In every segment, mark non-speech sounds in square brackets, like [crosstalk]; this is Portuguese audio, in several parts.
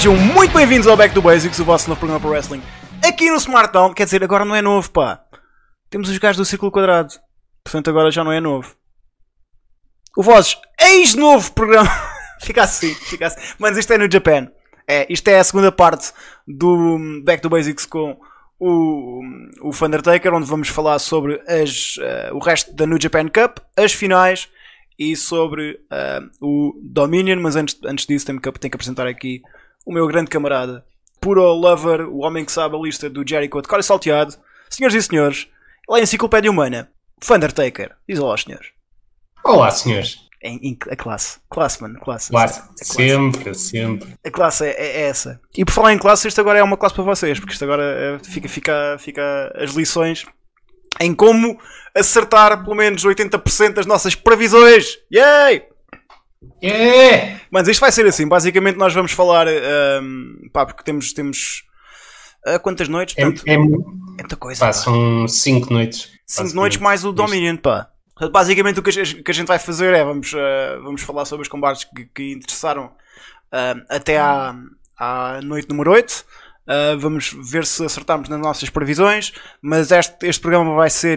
Sejam muito bem-vindos ao Back to Basics, o vosso novo programa para wrestling. Aqui no Smartdown, quer dizer, agora não é novo, pá. Temos os gajos do Círculo Quadrado. Portanto, agora já não é novo. O vosso ex-novo programa. [laughs] fica assim, fica assim. Mas isto é no Japan. É, isto é a segunda parte do Back to Basics com o, o Undertaker, onde vamos falar sobre as, uh, o resto da New Japan Cup, as finais e sobre uh, o Dominion. Mas antes, antes disso, tenho que, tenho que apresentar aqui o meu grande camarada, puro lover, o homem que sabe a lista do Jericho de cara salteado. Senhoras e senhores, ele é a enciclopédia humana, Undertaker. Diz olá, senhores. Olá, senhores. Em, em, a classe. Classe, mano. Classe. Classe. Sempre, sempre. A classe é, é, essa. E por falar em classe, isto agora é uma classe para vocês, porque isto agora é, fica, fica, fica as lições em como acertar pelo menos 80% das nossas previsões. Yay! Yeah! Mas isto vai ser assim. Basicamente, nós vamos falar. Um, pá, porque temos. temos uh, quantas noites? É, Portanto, é, é muita coisa. pá, são 5 noites. 5 noites mais o Dominion, pá. Basicamente o que a, gente- que a gente vai fazer é vamos, eh, vamos falar sobre os combates que, que interessaram eh, até à, à noite número 8. Eh, vamos ver se acertamos nas nossas previsões, mas este, este programa vai ser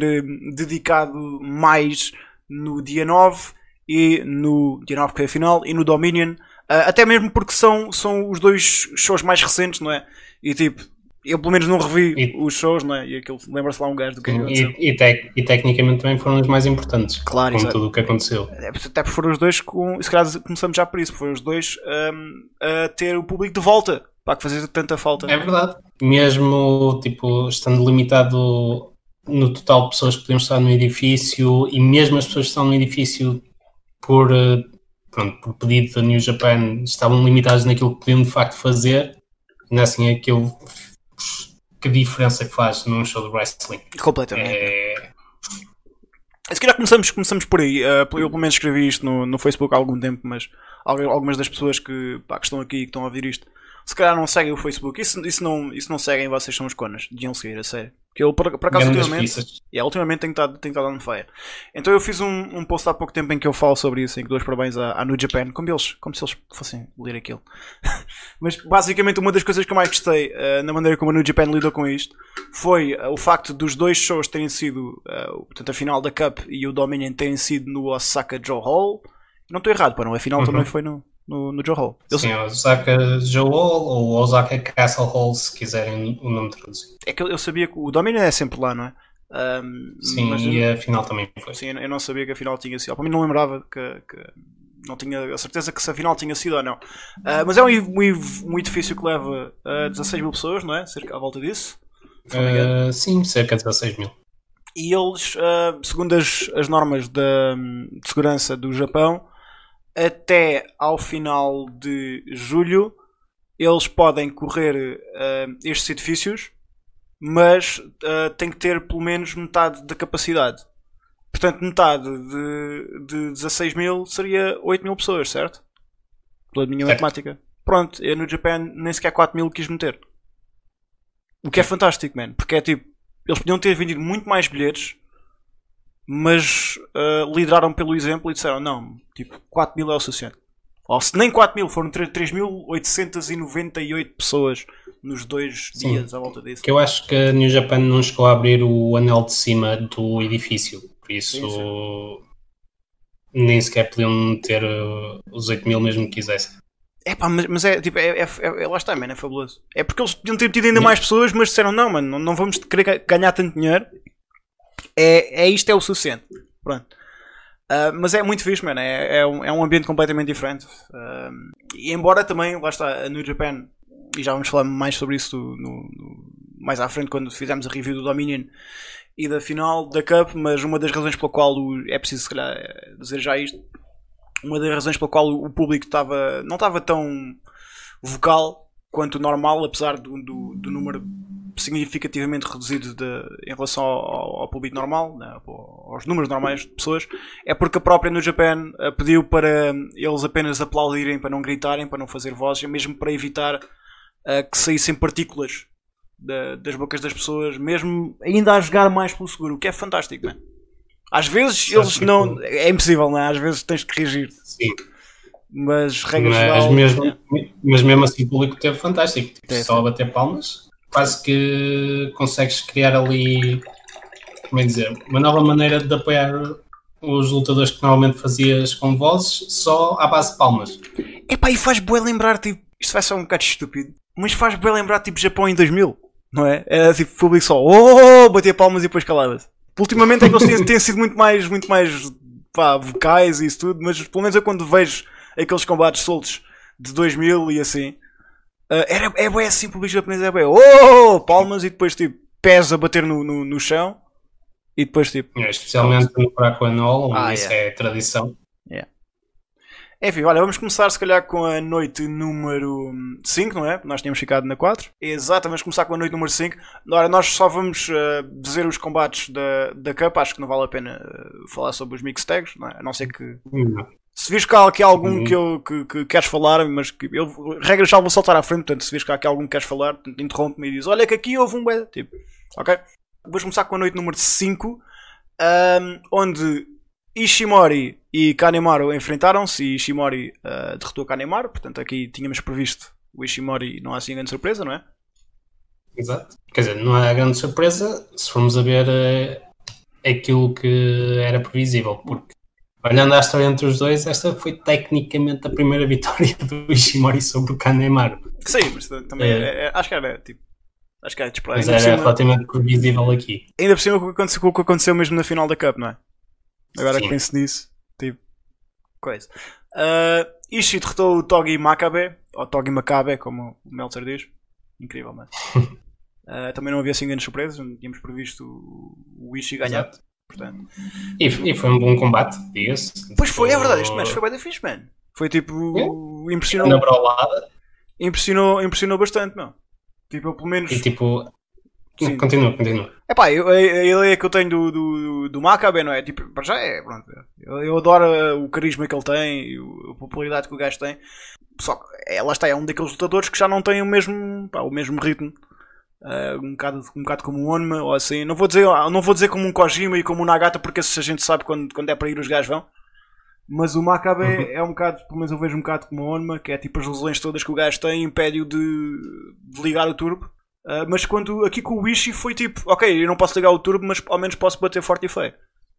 dedicado mais no dia 9 e no dia 9 que é a final e no Dominion, Eh, até mesmo porque são, são os dois shows mais recentes, não é? E tipo, eu pelo menos não revi E- os shows, não é? E aquilo lembra-se lá um gajo do que é aconteceu. E, e, tec- e tecnicamente também foram os mais importantes. Claro, com tudo o que aconteceu. É, Até porque foram os dois com. Se calhar começamos já por isso, foram os dois hum, a ter o público de volta. Para que fazer tanta falta. É verdade. Mesmo, tipo, estando limitado no total de pessoas que podiam estar no edifício e mesmo as pessoas que estão no edifício por, eh, pronto, por pedido da New Japan estavam limitadas naquilo que podiam de facto fazer. Ainda assim, aquilo. Que diferença que faz num show de wrestling? Completamente. É, Se calhar começamos, começamos por aí. Uh, eu pelo menos escrevi isto no, no Facebook há algum tempo, mas al- algumas das pessoas que, pá, que estão aqui e que estão a ouvir isto, se calhar não seguem o Facebook. Isso, isso, não, isso não seguem, vocês são os conas. Deviam seguir, a sério. Porque eu, por, por acaso, ultimamente. yeah, ultimamente tenho estado, tenho estado on fire. Então eu fiz um, um post há pouco tempo em que eu falo sobre isso, em que dou os parabéns à, à New Japan, como, eles, como se eles fossem ler aquilo. [laughs] Mas basicamente uma das coisas que eu mais gostei eh, na maneira como a New Japan lidou com isto foi eh, o facto dos dois shows terem sido, o- portanto a final da Cup e o Dominion terem sido no Osaka Joe Hall. Não estou errado, para não, a final Uhum. também foi no, no, no Joe Hall. Eles- Sim, Osaka Joe Hall ou Osaka Castle Hall, se quiserem o nome traduzido. é que eu, eu sabia que o Dominion é sempre lá, não é? Ahm, Sim, mas eu- e a final também foi. Sim, eu não sabia que a final tinha sido. Para mim não lembrava que, que- não tinha a certeza que se a final tinha sido ou não. Ah, mas é um, um, um edifício que leva a 16 mil pessoas, não é? Cerca à volta disso. Uh, sim, cerca de 16 mil. E eles, ah, segundo as, as normas da, de segurança do Japão, até ao final de julho, eles podem correr ah, estes edifícios, mas ah, tem que ter pelo menos metade da capacidade. Portanto, metade de, de 16 mil seria 8 mil pessoas, certo? Pela minha Certo. matemática. Pronto, eu no Japan nem sequer 4 mil quis meter. O que é fantástico, man. Porque é tipo, eles podiam ter vendido muito mais bilhetes, mas ah, lideraram pelo exemplo e disseram: não, tipo, 4 mil é o suficiente. Ou se nem 4 mil, foram 3.898 pessoas nos dois Sim. dias à volta disso. Que eu acho que a New Japan não chegou a abrir o anel de cima do edifício. Por isso, Sim, nem sequer podiam meter uh, os 8 mil mesmo que quisessem. É pá, mas, mas é tipo, é, é, é- lá está, mano, é fabuloso. É porque eles podiam ter tido ainda mais pessoas, mas disseram: não, mano, não, não vamos querer ga- ganhar tanto dinheiro. É, é isto, é o suficiente. Pronto. Ah, mas é muito fixe, mano. É, é, um, é um ambiente completamente diferente. Ah, e embora também, lá está, a New Japan, e já vamos falar mais sobre isso no, mais à frente quando fizermos a review do Dominion e da final da Cup, mas uma das razões pela qual o- é preciso, se calhar, dizer já isto. Uma das razões pela qual o público estava, não estava tão vocal quanto normal, apesar do, do, do número significativamente reduzido de- em relação ao, ao público normal, né, aos números normais de pessoas, é porque a própria New Japan eh, pediu para eles apenas aplaudirem, para não gritarem, para não fazer vozes, mesmo para evitar eh, que saíssem partículas da- das bocas das pessoas, mesmo ainda a jogar mais pelo seguro, o que é fantástico, né? Às vezes é eles não. É impossível, não é? Às vezes tens que reagir. Sim, Mas regra mas geral. mesmo, é. mas mesmo assim o público teve fantástico. Tipo, Teve. só a bater palmas, quase que consegues criar ali, como é dizer, uma nova maneira de apoiar os lutadores que normalmente fazias com vozes só à base de palmas. Epá, e faz bué lembrar, tipo, isto vai ser um bocado estúpido, mas faz bué lembrar, tipo, Japão em 2000, não é? Era tipo, público só, oh, batia palmas e depois calava-se. Ultimamente é que eles têm, têm sido muito mais, muito mais, pá, vocais e isso tudo, mas pelo menos eu quando vejo aqueles combates soltos de 2000 e assim, ah, era, é bué assim, o público japonês é bué, oh, palmas e depois, tipo, pés a bater no, no, no chão e depois, tipo, É, Especialmente no Buraco Anol, onde Ah, isso yeah. é tradição. Enfim, olha, vamos começar se calhar com a noite número 5, não é? Nós tínhamos ficado na 4. Exato, vamos começar com a noite número 5. Ora, nós só vamos eh, dizer os combates da, da Cup, acho que não vale a pena eh, falar sobre os mix tags, não é? A não ser que. Se vires cá aqui algum Uhum. que, eu, que, que queres falar, mas que eu, regras já vou saltar à frente, portanto, se vires cá aqui algum que queres falar, interrompe-me e diz: Olha, que aqui houve um bué. Tipo, ok? Vamos começar com a noite número 5, ahm, onde Ishimori e Kanemaru enfrentaram-se e Ishimori ah, derrotou Kanemaru. Portanto, aqui tínhamos previsto o Ishimori, não há assim grande surpresa, não é? Exato. Quer dizer, não é grande surpresa se formos a ver eh, aquilo que era previsível, porque olhando a história entre os dois, esta foi tecnicamente a primeira vitória [laughs] do Ishimori sobre o Kanemaru. Sim, mas também É. é- é- acho que era tipo. Acho que era disparado. Mas era cima- relativamente previsível aqui. ainda por cima o que aconteceu, o que aconteceu mesmo na final da Cup, não é? Agora que Sim. penso nisso, tipo, coisa. Uh, Ishii derrotou o Togi Makabe, ou Togi Makabe, como o Meltzer diz. Incrível, mano. Uh, [laughs] também não havia assim grandes surpresas, não tínhamos previsto o o Ishii ganhar, Exato. Portanto. E, e foi um bom combate, diga-se. Pois foi, é verdade, este match foi bem fixe, mano. Foi tipo, Na impressionou, brolada impressionou, impressionou bastante, não. Tipo, eu pelo menos. e tipo. Sim. Continua, continua. Epá, eu, a, a ideia que eu tenho do, do, do Maccabi, não é? Tipo, para já é, pronto. Eu, eu adoro o carisma que ele tem e a popularidade que o gajo tem. Só que, é, lá está, é um daqueles lutadores que já não tem o mesmo, pá, o mesmo ritmo. Uh, um, bocado, um bocado como o Onma ou assim. Não vou, dizer, não vou dizer como um Kojima e como um Nagata, porque esses a gente sabe quando, quando é para ir os gajos vão. Mas o Maccabi Uhum. é um bocado, pelo menos eu vejo um bocado como o Onma, que é tipo as lesões todas que o gajo tem impede-o de, de ligar o turbo. Uh, mas quando aqui com o Ishii foi tipo, ok, eu não posso ligar o turbo, mas ao menos posso bater forte e feio.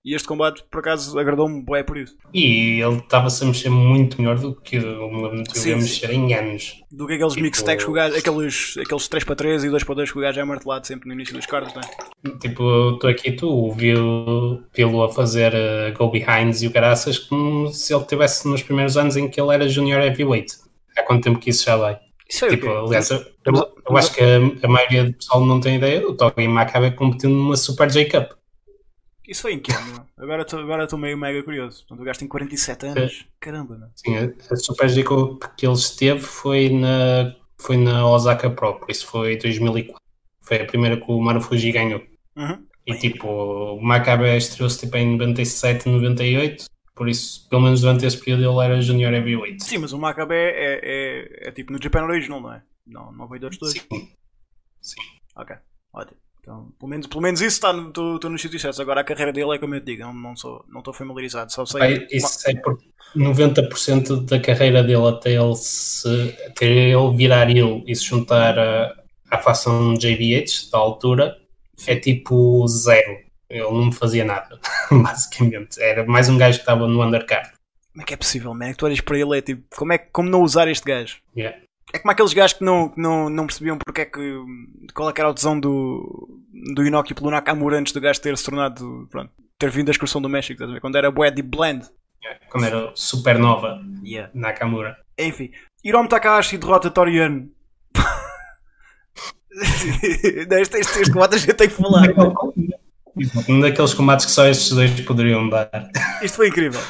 E este combate, por acaso, agradou-me bem por isso. E ele estava-se a mexer muito melhor do que eu me lembro de Sim, mexer em anos. Do que aqueles Tipo- mix tags que o gajo, aqueles, aqueles 3 para 3 e 2 para 2 que o gajo é martelado sempre no início dos cards, não é? Tipo, estou aqui, tu viu lo a fazer uh, go behinds e o caraças como se ele estivesse nos primeiros anos em que ele era junior heavyweight. Há quanto tempo que isso já vai? Isso foi Tipo, aliás, eu, eu- eu acho que a, a maioria do pessoal não tem ideia. O Togi acaba competindo numa Super J-Cup. Isso foi em que ano? Agora estou meio mega curioso. Portanto, o gajo tem 47 anos. Caramba, não. Sim, a, a Super J-Cup que ele esteve foi na, foi na Osaka Pro, por isso foi 2004. Foi a primeira que o Marufuji ganhou. Uhum. E tipo, o Maccabi estreou-se tipo, em 97, 98, por isso, pelo menos durante esse período, ele era Junior Heavyweight. Sim, mas o Maccabi é, é, é tipo no Japan Original, não é? Não, não veio outros dois. Sim. Ok, ótimo. Então, pelo menos, pelo menos isso está no, estou- estou nos sítios certos. Agora a carreira dele é como eu te digo, não, não, sou, não estou familiarizado. Só sei. Pai, isso é porque 90% da carreira dele até ele, se, até ele virar ele e se juntar a- à facção JBH da altura é tipo zero. Ele não me fazia nada, [laughs] basicamente. Era mais um gajo que estava no undercard. Como é que é possível, man? É que tu olhas para ele é tipo, como, é, como não usar este gajo? Yeah. É como aqueles gajos que não, que não, não percebiam porque é que. qual é que era a tesão do, do Inoki pelo Nakamura antes do gajo ter se tornado. Pronto, ter vindo da excursão do México, estás a ver? Quando era bué de blend. Quando era supernova Yeah. Nakamura. Enfim, Hiromu Takahashi derrota Toriano. [laughs] este, este, este combate a gente tem que falar. Um daqueles combates que só estes dois poderiam dar. Isto foi incrível.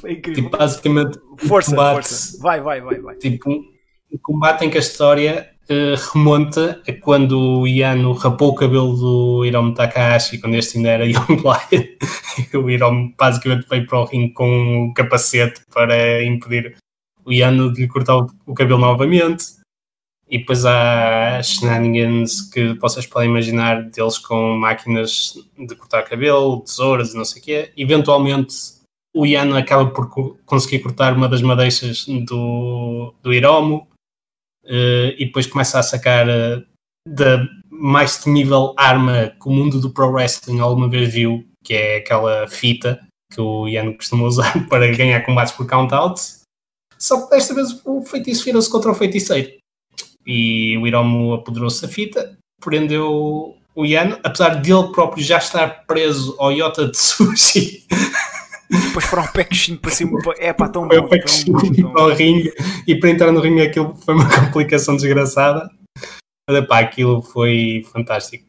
Foi incrível. tipo, basicamente, força, combate- força. Vai, vai, vai, vai. tipo, um um combate em que a história eh, remonta a quando o Yano rapou o cabelo do Hiromu Takahashi, quando este ainda era [laughs] Young Lion. O Hiromu basicamente veio para o ringue com o capacete para impedir o Yano de lhe cortar o, o cabelo novamente. E depois há shenanigans que vocês podem imaginar deles com máquinas de cortar cabelo, tesouras e não sei o quê. Eventualmente o Yano acaba por co- conseguir cortar uma das madeixas do, do Hiromo eh, e depois começa a sacar eh, da mais temível arma que o mundo do pro wrestling alguma vez viu, que é aquela fita que o Yano costuma usar [laughs] para ganhar combates por count-out. Só que desta vez o feitiço virou-se contra o feiticeiro. E o Hiromo apoderou-se da fita, prendeu o Yano, apesar de ele próprio já estar preso ao Yota de Sushi. [laughs] Depois foram um packzinho para cima. É pá, tão Foi bom. o tão bom, tão bom. ao ringue e para entrar no ringue aquilo foi uma [laughs] complicação desgraçada. Mas epá, aquilo foi fantástico.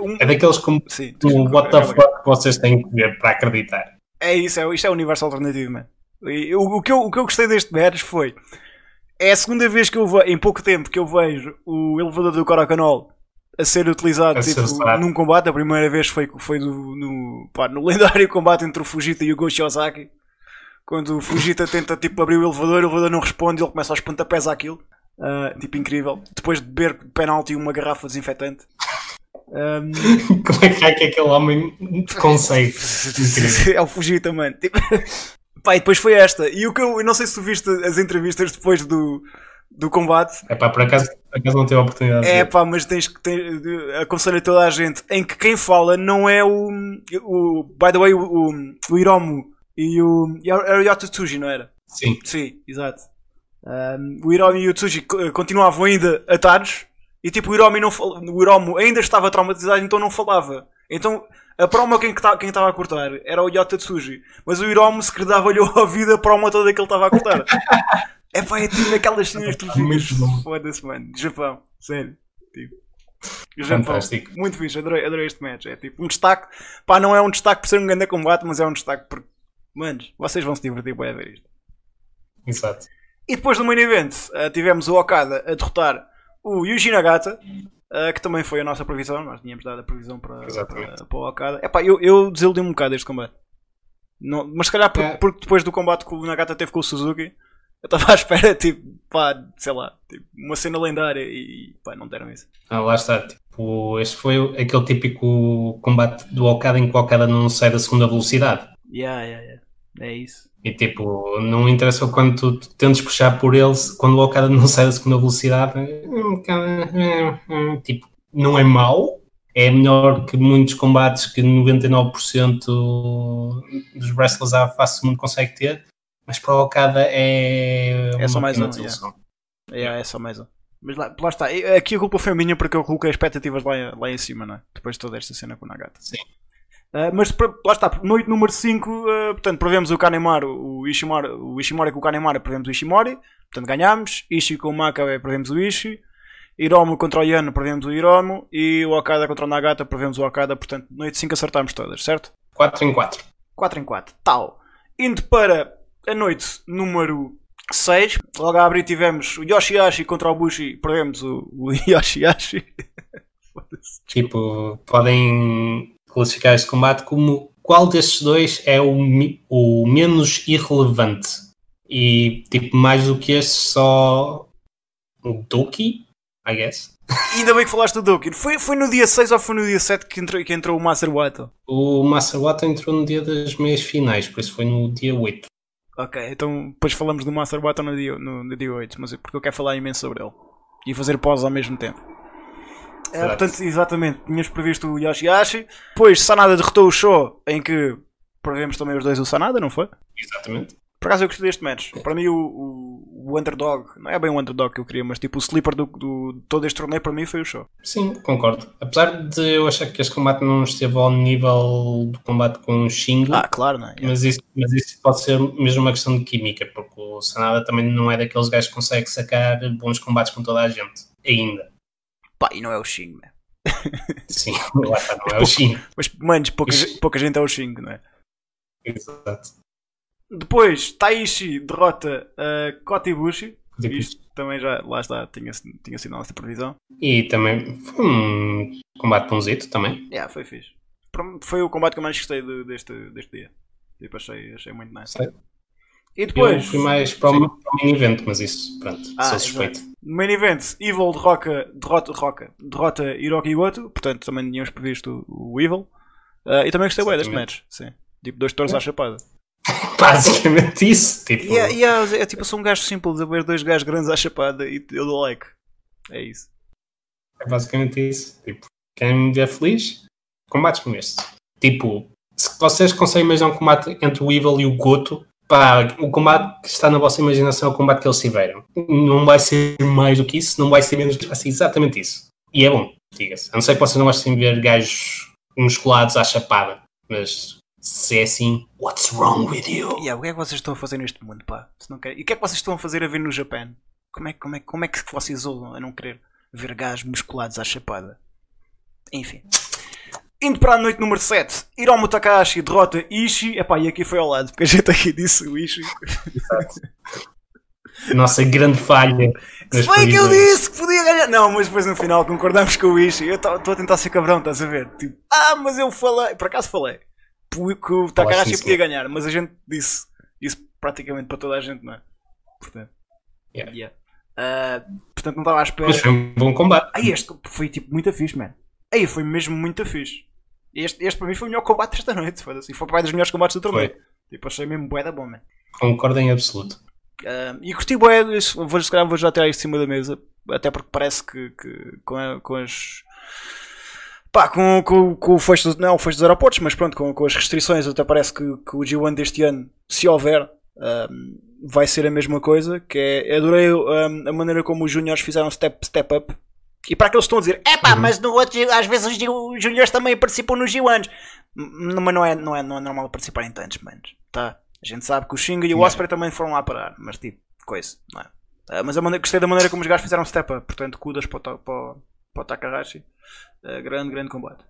Um- É daqueles como Sim, o What the fuck que vocês têm que ver para acreditar. É isso, é, isto é o universo alternativo, mano. E O, o que eu, o que eu gostei deste match foi. É a segunda vez que eu vejo, em pouco tempo, que eu vejo o elevador do Korakanol a ser utilizado A ser tipo, usado. num combate. A primeira vez foi, foi do, no, pá, no [laughs] lendário combate entre o Fujita e o Goshi Ozaki. Quando o Fujita tenta tipo, abrir o elevador, o elevador não responde e ele começa aos pontapés àquilo. Ah, tipo, incrível. Depois de beber penalti e uma garrafa desinfetante. Ahm, [laughs] Como é que é que aquele homem consegue? [laughs] É o Fujita, mano. Tipo, pá, e depois foi esta. E o que eu, eu não sei se tu viste as entrevistas depois do, do combate. Epá, por acaso, por acaso não tive a oportunidade de É pá, mas tens que. Tem, aconselho a toda a gente em que quem fala não é o. o by the way, o, o, o Hiromu e o. Era o Yota Tsuji, não era? Sim, Sim, exato. Um, o Hiromu e o Tsuji co- continuavam ainda atados e tipo o Hiromu, não fal- o Hiromu ainda estava traumatizado, então não falava. Então a promo quem estava quem a cortar era o Yota Tsuji, mas o Hiromu se dava-lhe a vida a promo toda que ele estava a cortar. [laughs] é pá, é tipo aquelas cenas bom. Foda-se, mano. Japão, sério. Tipo. Japão. Muito fixe, adorei, adorei este match. É tipo um destaque. Pá, não é um destaque por ser um grande combate, mas é um destaque porque. Manos, vocês vão se divertir bem a ver isto. exato. E depois do main event eh, tivemos o Okada a derrotar o Yuji Nagata, eh, que também foi a nossa previsão. Nós tínhamos dado a previsão para, para, para o Okada. Epá, eu, eu desiludi-me um bocado este combate. Não, mas se calhar por- É. porque depois do combate que o Nagata teve com o Suzuki, eu estava [laughs] à espera, tipo, pá, sei lá, tipo, uma cena lendária e pá, não deram isso. Ah, lá está. Tipo, este foi aquele típico combate do Okada em que o Okada não sai da segunda velocidade. Yeah, yeah, yeah. É isso. E tipo, não interessa o quanto tu, tu tentes puxar por ele, quando o Okada não sai da segunda velocidade, é um bocado, é, é, tipo, não é mau, é melhor que muitos combates que 99% dos wrestlers à face do mundo consegue ter, mas para o Okada é, É só mais um. Yeah, é só mais um. Mas lá, lá está. Aqui a culpa foi minha porque eu coloquei expectativas lá, lá em cima, não é? Depois de toda esta cena com o Nagata. Sim. Uh, mas lá está, noite número 5, uh, portanto, prevemos o Kanemaru, o Ishimori, o Ishimori com o Kanemaru, prevemos o Ishimori, portanto ganhámos. Ishii com o Makabe, prevemos o Ishii. Hiromu contra o Yano, prevemos o Hiromu. E o Okada contra o Nagata, prevemos o Okada. Portanto, noite 5 acertámos todas, certo? 4 em 4. 4 em 4, tal. Indo para a noite número 6, logo a abrir tivemos o Yoshihashi contra o Bushi, perdemos o, o [laughs] Yoshihashi. Foda-se. Tipo, podem classificar este combate como qual destes dois é o, o menos irrelevante. E, tipo, mais do que este, só o Doki, I guess. Ainda bem que falaste do Doki. Foi, foi no dia 6 ou foi no dia 7 que entrou, que entrou o Master Wato? O Masawato entrou no dia das meias finais, por isso foi no dia 8. Ok, então depois falamos do Master Wato no dia, no, no dia 8, mas porque eu quero falar imenso sobre ele. E fazer pause ao mesmo tempo. É, portanto, exatamente, tínhamos previsto o Yoshihashi. Depois Sanada derrotou o Show, em que prevemos também os dois o Sanada, não foi? Exatamente. Por acaso eu gostei deste match. Para mim o, o, o underdog, não é bem o underdog que eu queria, mas tipo o sleeper do, do de todo este torneio para mim foi o Show. Sim, concordo. Apesar de eu achar que este combate não esteve ao nível do combate com o Shingo, Ah, claro, não é? mas, isso, mas isso pode ser mesmo uma questão de química, porque o Sanada também não é daqueles gajos que consegue sacar bons combates com toda a gente. Ainda. Pá, e não é o Shingo, man. [laughs] Sim, lá está, não é o Shingo. Mas, manos, pouca, pouca gente é o Shingo, não é? Exato. Depois, Taishi derrota a Kota Ibushi. Tipo, Isto também já, lá está, tinha, tinha sido a nossa previsão. E também foi um combate bonzito também. Yeah, foi fixe. Foi o combate que eu mais gostei de- deste, deste dia. Tipo, achei, achei muito nice. Sei. E Eu depois, fui mais para o, para o main event, mas isso, pronto, Ah, sou suspeito. no main event, Evil derroca, derrota, derrota, derrota Hiroki Goto. Portanto, também tínhamos previsto o, Evil. Ah, e também gostei bem deste match. Sim. Tipo, dois touros É. à chapada. [laughs] basicamente isso. Tipo, Yeah, yeah, é tipo, eu sou um gajo simples a ver dois gajos grandes à chapada e eu dou like. É isso. é basicamente isso. Tipo, quem me vê feliz, combates como este. Tipo, se vocês conseguem imaginar um combate entre o Evil e o Goto, pá, o combate que está na vossa imaginação é o combate que eles tiveram. Não vai ser mais do que isso, não vai ser menos do que isso, vai ser exatamente isso. E é bom, diga-se. A não ser que vocês não gostem de ver gajos musculados à chapada, mas se é assim, what's wrong with you? Yeah, o que é que vocês estão a fazer neste mundo, pá? Se não querem- E o que é que vocês estão a fazer a ver no Japão? Como é, que- como, é, como é que vocês ousam a não querer ver gajos musculados à chapada? Enfim. Indo para a noite número 7, Hiromu Takahashi derrota Ishii. Epá, e aqui foi ao lado, porque a gente aqui disse o Ishii. [laughs] Nossa grande falha. nas Foi que eu disse que podia ganhar. Não, mas depois no final concordamos com o Ishii. Eu estou a tentar ser cabrão, estás a ver? Tipo, ah, mas eu falei. Por acaso falei. Pu- Que o Takahashi podia ganhar, mas a gente disse isso praticamente para toda a gente, não é? Portanto, Yeah. yeah. Ah, portanto não estava à espera. Mas foi um bom combate. Aí este foi tipo muito fixe, man. Aí foi mesmo muito fixe. Este, este para mim foi o melhor combate desta noite. foda-se. E foi para dos melhores combates do torneio. Tipo, achei mesmo bué da bom, man. Concordo em absoluto. Ah, e curti isso, vou, se calhar vou já tirar isto de cima da mesa, até porque parece que, que com, a- com as. Pá, com, com, com o fecho, dos- não o fecho dos aeroportos, mas pronto, com, com as restrições, até parece que, que o G1 deste ano, se houver, ah, vai ser a mesma coisa. Que é, adorei ah, a maneira como os juniors fizeram step, step up. E para aqueles que estão a dizer, é pá, mas no outro, às vezes os, os juniors também participam nos G1s. M- Mas não é, não, é, não é normal participarem tantos, manos. Tá? A gente sabe que o Shinga e o. Osprey também foram lá parar, mas tipo, coisa, não é? Ah, mas a maneira, gostei da maneira como os gajos fizeram step up, portanto, kudas para o, para, o- para o Takahashi. Ah, grande, grande combate.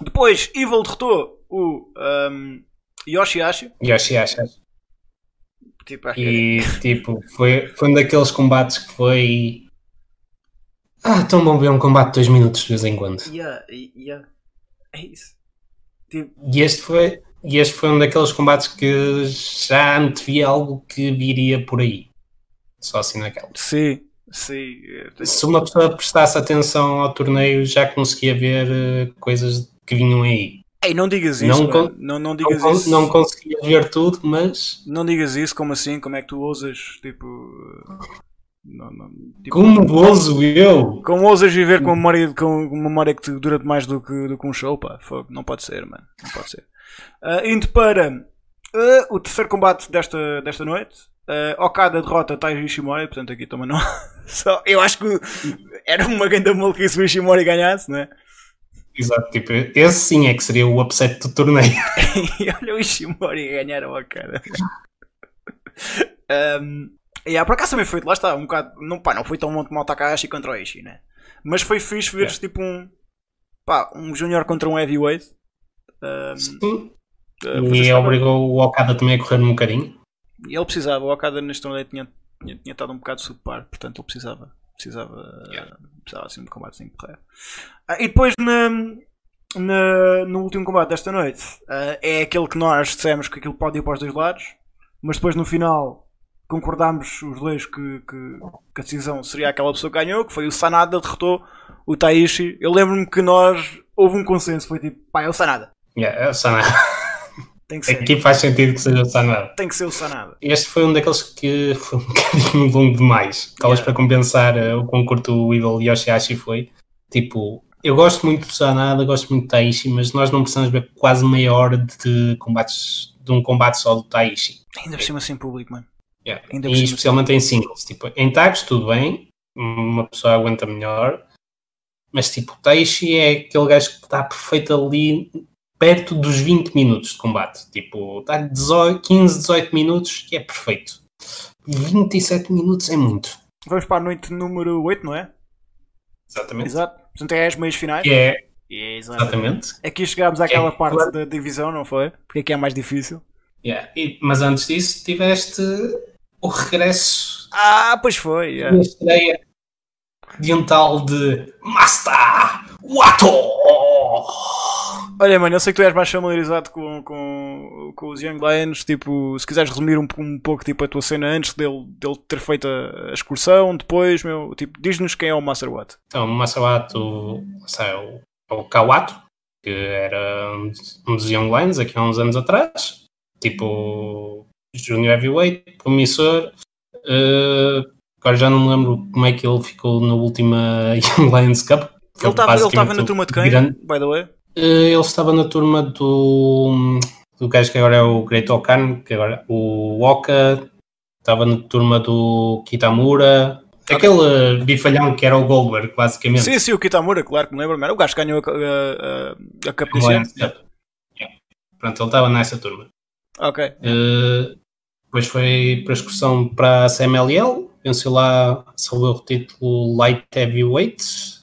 Depois, Evil derrotou o um. Yoshihashi. Tipo, que E tipo, foi, foi um daqueles combates que foi. Ah, tão bom ver um combate de 2 minutos de vez em quando. yeah, yeah. É isso. Tipo, E este foi, e este foi um daqueles combates que já antevia algo que viria por aí. Só assim naquela. sim, sim. Se uma pessoa prestasse atenção ao torneio, já conseguia ver eh, coisas que vinham aí. Ei, não digas isso, Não não, não, não Não, digas con- isso. não conseguia ver tudo, mas Não digas isso, como assim? Como é que tu ousas, tipo... Não, não, tipo como ouso eu? como ousas viver com uma memória, com uma memória que te dura mais do que, do que um show, pá? Fogo, Não pode ser, mano. Não pode ser. Ah, indo para ah, o terceiro combate desta, desta noite. Okada derrota Taiji Ishimori, portanto aqui também não... [laughs] Só, eu acho que era uma grande maluquice se o Ishimori ganhasse, não é? Exato, tipo, esse sim é que seria o upset do torneio. [laughs] e olha o Ishimori ganhar a Okada. um, yeah, por acaso também foi, lá está, um bocado. Não, pá, não foi tão bom como o Takahashi contra o Ishii, né? Mas foi fixe ver tipo um. Pá, um Júnior contra um Heavyweight. Um, Sim. fazer E esta- obrigou o Okada também a correr um bocadinho. E ele precisava, o Okada neste torneio tinha, tinha, tinha estado um bocado subpar, portanto ele precisava. Precisava, Yeah. precisava assim de um combate correr. Ah, e depois na, na- no último combate desta noite ah, é aquele que nós dissemos que aquilo pode ir para os dois lados, mas depois no final concordámos os dois que, que, que a decisão seria aquela pessoa que ganhou, que foi o Sanada derrotou o Taishi. Eu lembro-me que nós houve um consenso, foi tipo, pá, é o Sanada. Yeah, é o Sanada. [laughs] Tem que ser, Aqui faz sentido que seja o Sanada. tem que ser o Sanada. Este foi um daqueles que [laughs] foi um bocadinho longo demais. Talvez Yeah. para compensar eh, o quão curto o Evil Yoshihashi foi. Tipo, eu gosto muito do Sanada, gosto muito do Taishi, mas nós não precisamos ver quase meia hora de combates de um combate só do Taishi. Ainda por cima sem público, mano. Yeah. Ainda E especialmente em singles. Tipo, em tags tudo bem, uma pessoa aguenta melhor, mas tipo, o Taishi é aquele gajo que está perfeito ali perto dos 20 minutos de combate. Tipo, está 18, 15, 18 minutos e é perfeito. 27 minutos é muito. Vamos para a noite número 8, não é? Exatamente. Exato. Portanto, é as meias finais. Que é, Exato. exatamente. Aqui chegámos àquela É, parte claro. da divisão, não foi? Porque aqui é mais difícil. Yeah. E- mas antes disso, tiveste o regresso Ah, pois foi. da yeah. estreia de um tal de Master Wato. Olha, mano, eu sei que tu és mais familiarizado com, com, com os Young Lions. Tipo, se quiseres resumir um, um pouco tipo, a tua cena antes dele, dele ter feito a, a excursão, depois, meu, tipo, diz-nos quem é o Master Watt. Então, o sei, é o, é o Kawato, que era um dos- um dos Young Lions aqui há uns anos atrás. Tipo, Junior Heavyweight, promissor. Uh, agora já não me lembro como é que ele ficou na última [laughs] Young Lions Cup. Ele estava na turma de quem, grande. by the way? Uh, ele estava na turma do, do gajo que agora é o Great Okan, que agora o Oka, estava na turma do Kitamura, aquele bifalhão que era o Goldberg, basicamente. Sim, sim, o Kitamura, claro que me lembro, era o gajo que ganhou a, a, a, Cup Pronto, ele estava nessa turma. Ok. Uh, depois foi para a excursão para a CMLL, venceu lá, salvou o título Light Heavyweight.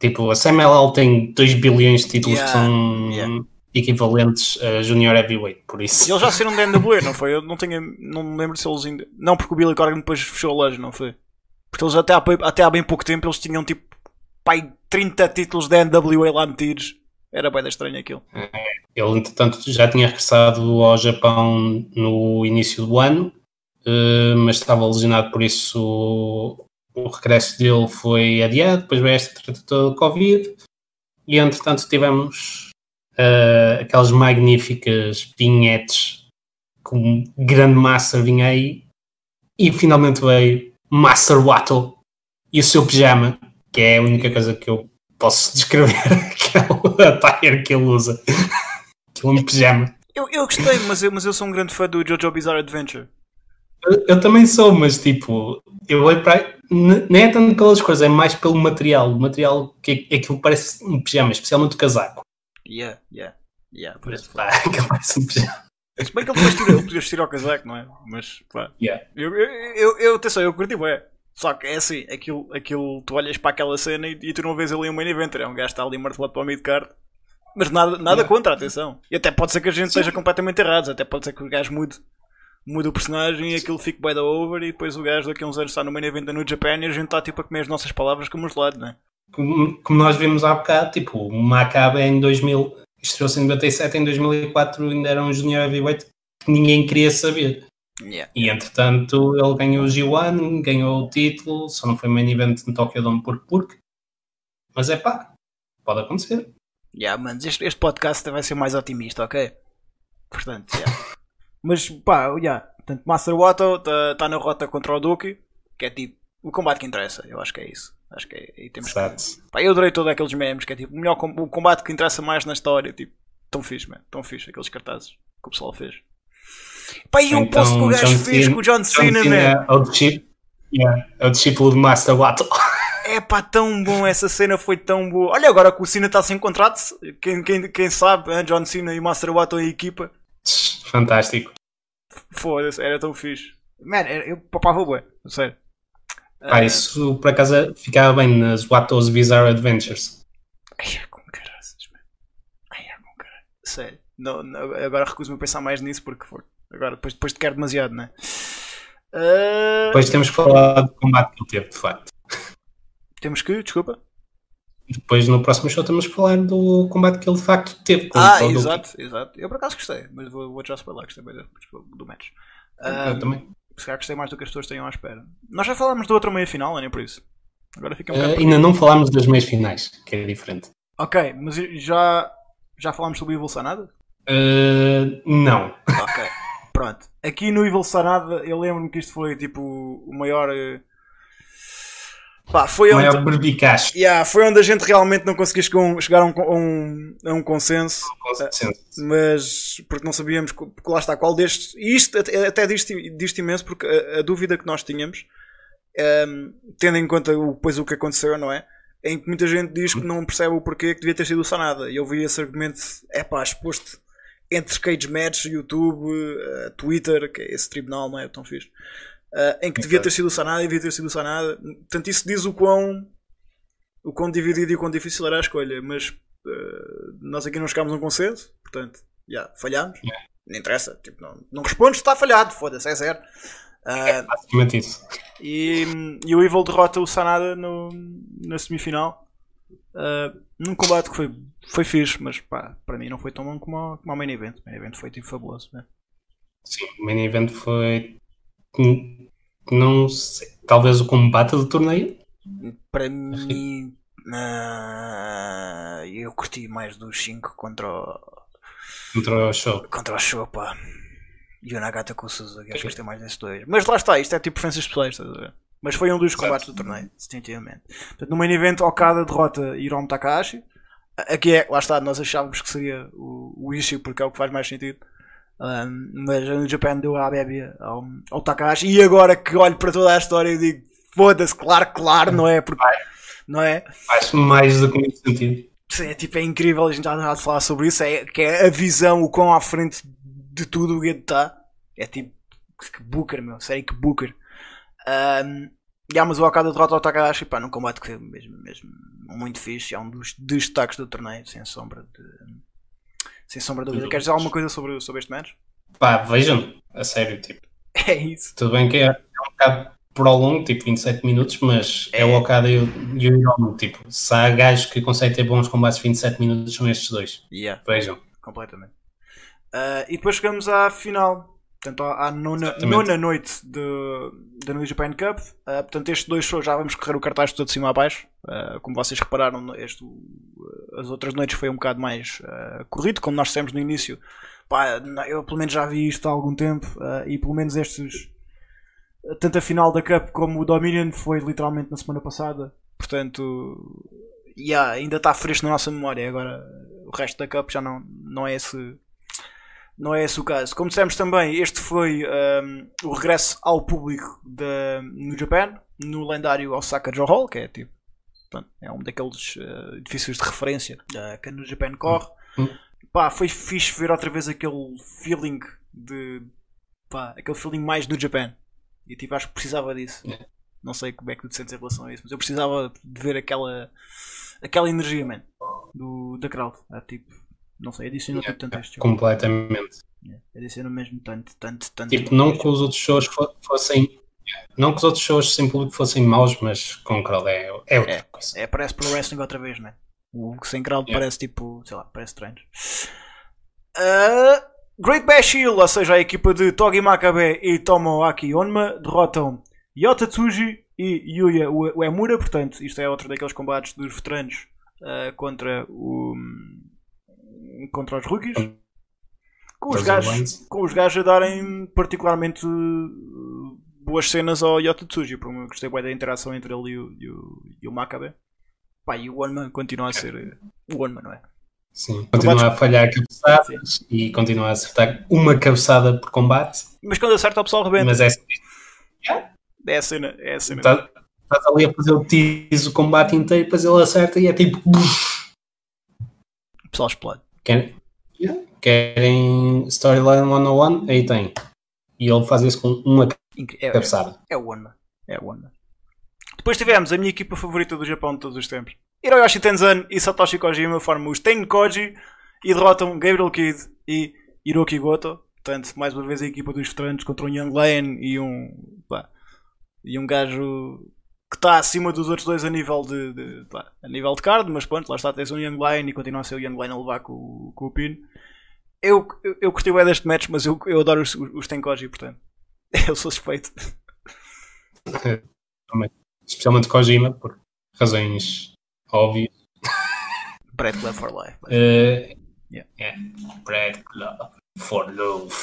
Tipo, a CMLL tem 2 bilhões de títulos yeah, que são yeah. equivalentes a Junior Heavyweight, por isso. Eles já [laughs] saíram da NWA, não foi? Eu não, tenho, não me lembro se eles ainda. Não, porque o Billy Corgan depois fechou a loja, não foi? Porque eles até há, até há bem pouco tempo eles tinham tipo pai, 30 títulos da NWA lá metidos. Era bem estranho aquilo. Ele, entretanto, já tinha regressado ao Japão no início do ano, eh, mas estava lesionado, por isso o regresso dele foi adiado. Depois veio esta treta toda de Covid, e entretanto tivemos uh, aquelas magníficas vinhetes com grande massa vinha aí, e finalmente veio Master Watto e o seu pijama, que é a única coisa que eu posso descrever [laughs] aquele attire que ele usa. [laughs] Aquele um pijama. Eu, eu gostei, mas eu, mas eu sou um grande fã do Jojo Bizarre Adventure. Eu, eu também sou, mas tipo, eu olho para. Nem é tanto pelas coisas, é mais pelo material. O material que é aquilo parece um pijama, especialmente o casaco. Yeah, yeah, yeah. Parece, pá, aquilo [laughs] parece um pijama. Se bem que ele depois ele podia vestir ao casaco, não é? Mas, pá. Yeah. Eu, eu, eu, eu, atenção, eu curti, é. Só que é assim, aquilo, aquilo, tu olhas para aquela cena e, e tu não vês ali um main event, é um gajo está ali martelado para o mid-card. Mas nada, nada contra, atenção. E até pode ser que a gente Sim. esteja completamente errado, até pode ser que o gajo mude, mude o personagem e aquilo fique by the over e depois o gajo daqui a uns anos está no main event no Japan e a gente está tipo a comer as nossas palavras como os lados, não é? Como, como nós vimos há bocado, tipo, o Maccabi em 2000, estreou-se em 97, em 2004 ainda era um junior heavyweight que ninguém queria saber. Yeah. E entretanto ele ganhou o G1, ganhou o título, só não foi main event no Tokyo Dome por porque. Mas é pá, pode acontecer. Yeah, mas este, este podcast vai ser mais otimista, ok? Portanto, yeah. [laughs] mas pá, yeah. Portanto, Master Watto está tá na rota contra o Duke, que é tipo o combate que interessa, eu acho que é isso. Acho que é, aí temos que... Pá, eu adorei todos aqueles memes, que é tipo o, melhor, o combate que interessa mais na história, tipo, tão fixe, man, tão fixe, aqueles cartazes que o pessoal fez. Pá, e eu então, que o gajo fez com o John Cena, man. É o, yeah, é o discípulo de Master Watto. É pá, tão bom, essa cena foi tão boa. Olha, agora que o Cena está sem contrato, quem, quem, quem sabe, hein? John Cena e Master Watto em equipa. Fantástico. Foda-se, era tão fixe. Man, eu papava bué, sério. Pá, uh... isso por acaso ficava bem nas Watto's Bizarre Adventures. Ai, é com caraças, man. Ai, é com caraças. Sério. Não, não, agora recuso-me a pensar mais nisso porque. Agora, depois, depois te quero demasiado, não é? Uh... Depois temos que falar do combate que ele teve, de facto. Temos que, desculpa. E depois no próximo show temos que falar do combate que ele de facto teve. ah, exato, exato. Eu por acaso gostei, mas vou, vou já spoiler, gostei bem do, do match. Eu também. Se calhar gostei mais do que as pessoas tenham à espera. Nós já falámos da outra meia final, nem por isso. Agora fica um uh, Ainda não falámos das meias finais, que é diferente. Ok, mas já, já falámos sobre o Evil Sanada? Uh, não. Ok, pronto. Aqui no Evil Sanada, eu lembro-me que isto foi tipo o maior. Pá, foi o onde, berbicacho. Yeah, foi onde a gente realmente não conseguiu chegar a um, a um, a um consenso. Um consenso. Mas porque não sabíamos, porque lá está, qual destes. E isto até disto, imenso, porque a, a, dúvida que nós tínhamos, um, ehm, tendo em conta o, depois o que aconteceu, não é? Em que muita gente diz que não percebe o porquê que devia ter sido o Sanada. E eu vi esse argumento, é pá, exposto entre Cage Match, YouTube, uh, Twitter, que é esse tribunal, não é tão fixe, uh, em que devia ter sido o Sanada e devia ter sido o Sanada. Portanto, isso diz o quão, o quão dividido e o quão difícil era a escolha. Mas uh, nós aqui não chegámos a um consenso, portanto, já, yeah, falhámos. Yeah. Não interessa, tipo, não, não respondes, está falhado, foda-se, é zero. é basicamente isso. E, e o Evil derrota o Sanada no, na semifinal. Uh, num combate que foi, foi fixe, mas pá, para mim não foi tão bom como, como o main event. O main event foi tipo fabuloso. Né? Sim, o main event foi. Não sei, talvez o combate do torneio. Para mim, uh, eu curti mais dos 5 contra o. Contra o show. Contra o show, pá. E o Nagata com o Suzuki, acho que é mais desses dois. Mas lá está, isto é tipo preferências pessoais, estás a ver? Mas foi um dos Exato. combates do torneio, definitivamente. Portanto, no main event, Okada derrota Hiromu Takahashi. Aqui é, lá está, nós achávamos que seria o, o Ishii porque é o que faz mais sentido. Um, mas no Japan deu a bébia ao, ao Takahashi. E agora que olho para toda a história e digo, foda-se, claro, claro, não é? Porque, não é? Faz mais do que muito sentido. Sim, é, tipo, é incrível, a gente já está a falar sobre isso, é, que é a visão, o quão à frente de tudo o Guedes está. É tipo, que Booker, meu, sério que Booker. Um, yeah, mas o Okada derrota o Takahashi, pá, num combate que mesmo, mesmo muito fixe, é um dos destaques do torneio, sem sombra de... Sem sombra de dúvida. Queres dizer alguma coisa sobre, sobre este match? Pá, vejam, a sério, tipo, [laughs] É isso. tudo bem que é, é um bocado prolongo, tipo 27 minutos, mas é, É. o Okada e o, Hiromu, tipo, se há gajos que conseguem ter bons combates de 27 minutos, são estes dois. Yeah, Vejam. completamente. Ah, e depois chegamos à final, portanto, à nona, nona noite da New Japan Cup. Ah, portanto, estes dois shows já vamos correr o cartaz todo de cima a baixo. Ah, como vocês repararam, este, as outras noites foi um bocado mais ah, corrido, como nós dissemos no início. Pá, eu pelo menos já vi isto há algum tempo e pelo menos estes, tanto a final da Cup como o Dominion foi literalmente na semana passada. Portanto, yeah, ainda está fresco na nossa memória. Agora o resto da Cup já não, não é esse não é esse o caso. Como dissemos também, este foi um, o regresso ao público da, no Japão, no lendário Osaka Joe Hall, que é tipo é um daqueles uh, edifícios de referência uh, que no Japão corre. Hum. Pá, foi fixe ver outra vez aquele feeling de pá, aquele feeling mais do Japão. E tipo, acho que precisava disso. É. Não sei como é que tu te sentes em relação a isso, mas eu precisava de ver aquela aquela energia, man, do, da crowd. É, tipo, não sei, adicionou Yeah, tanto este jogo. Completamente. Yeah, Adicionou mesmo tanto, tanto, tanto. Tipo, não que os outros shows fo- fossem. Não que os outros shows sem público fossem maus, mas com crowd é, é outra É. coisa. É, parece pro wrestling outra vez, né? O sem crowd Yeah. parece tipo, sei lá, parece estranho. Ah, Great Bash Hill, ou seja, a equipa de Togi Makabe e Tomoaki Onma derrotam Yota Tsuji e Yuya Ue- Uemura, portanto, isto é outro daqueles combates dos veteranos ah, contra o contra os rookies. Com os, Os gajos, com os gajos a darem particularmente uh, boas cenas ao Yota Tsuji. Por eu gostei bem da interação entre ele e o, e o, e o Makabe. Pá, e o One continua a ser uh, o One não é? Sim. Continua a falhar cabeçadas e continua a acertar uma cabeçada por combate, Mas quando acerta o pessoal rebenta. mas é É a cena, é a cena. Estás estás ali a fazer o tease o combate inteiro, depois ele acerta e é tipo. O pessoal explode. Querem, querem Storyline 101? Aí tem. E ele faz isso com uma É, é, cabeçada. é É o One Depois tivemos a minha equipa favorita do Japão de todos os tempos. Hiroyoshi Tenzan e Satoshi Kojima formam os Tenkoji e derrotam Gabriel Kidd e Hiroki Goto. Portanto, mais uma vez a equipa dos veteranos contra um Young Lane e um. pá, e um gajo que está acima dos outros dois a nível de, de- a nível de card, mas pronto, lá está, tens um Young Lane e continua a ser o Young Lane a levar com, o- com o pino. Eu, eu, eu curti bem deste match, mas eu, eu adoro os, os Tenkoji, portanto. [laughs] Eu sou suspeito. Especialmente Kojima, por razões óbvias. Brad Club for Life. Uh, Yeah. yeah. Brad Club for Love.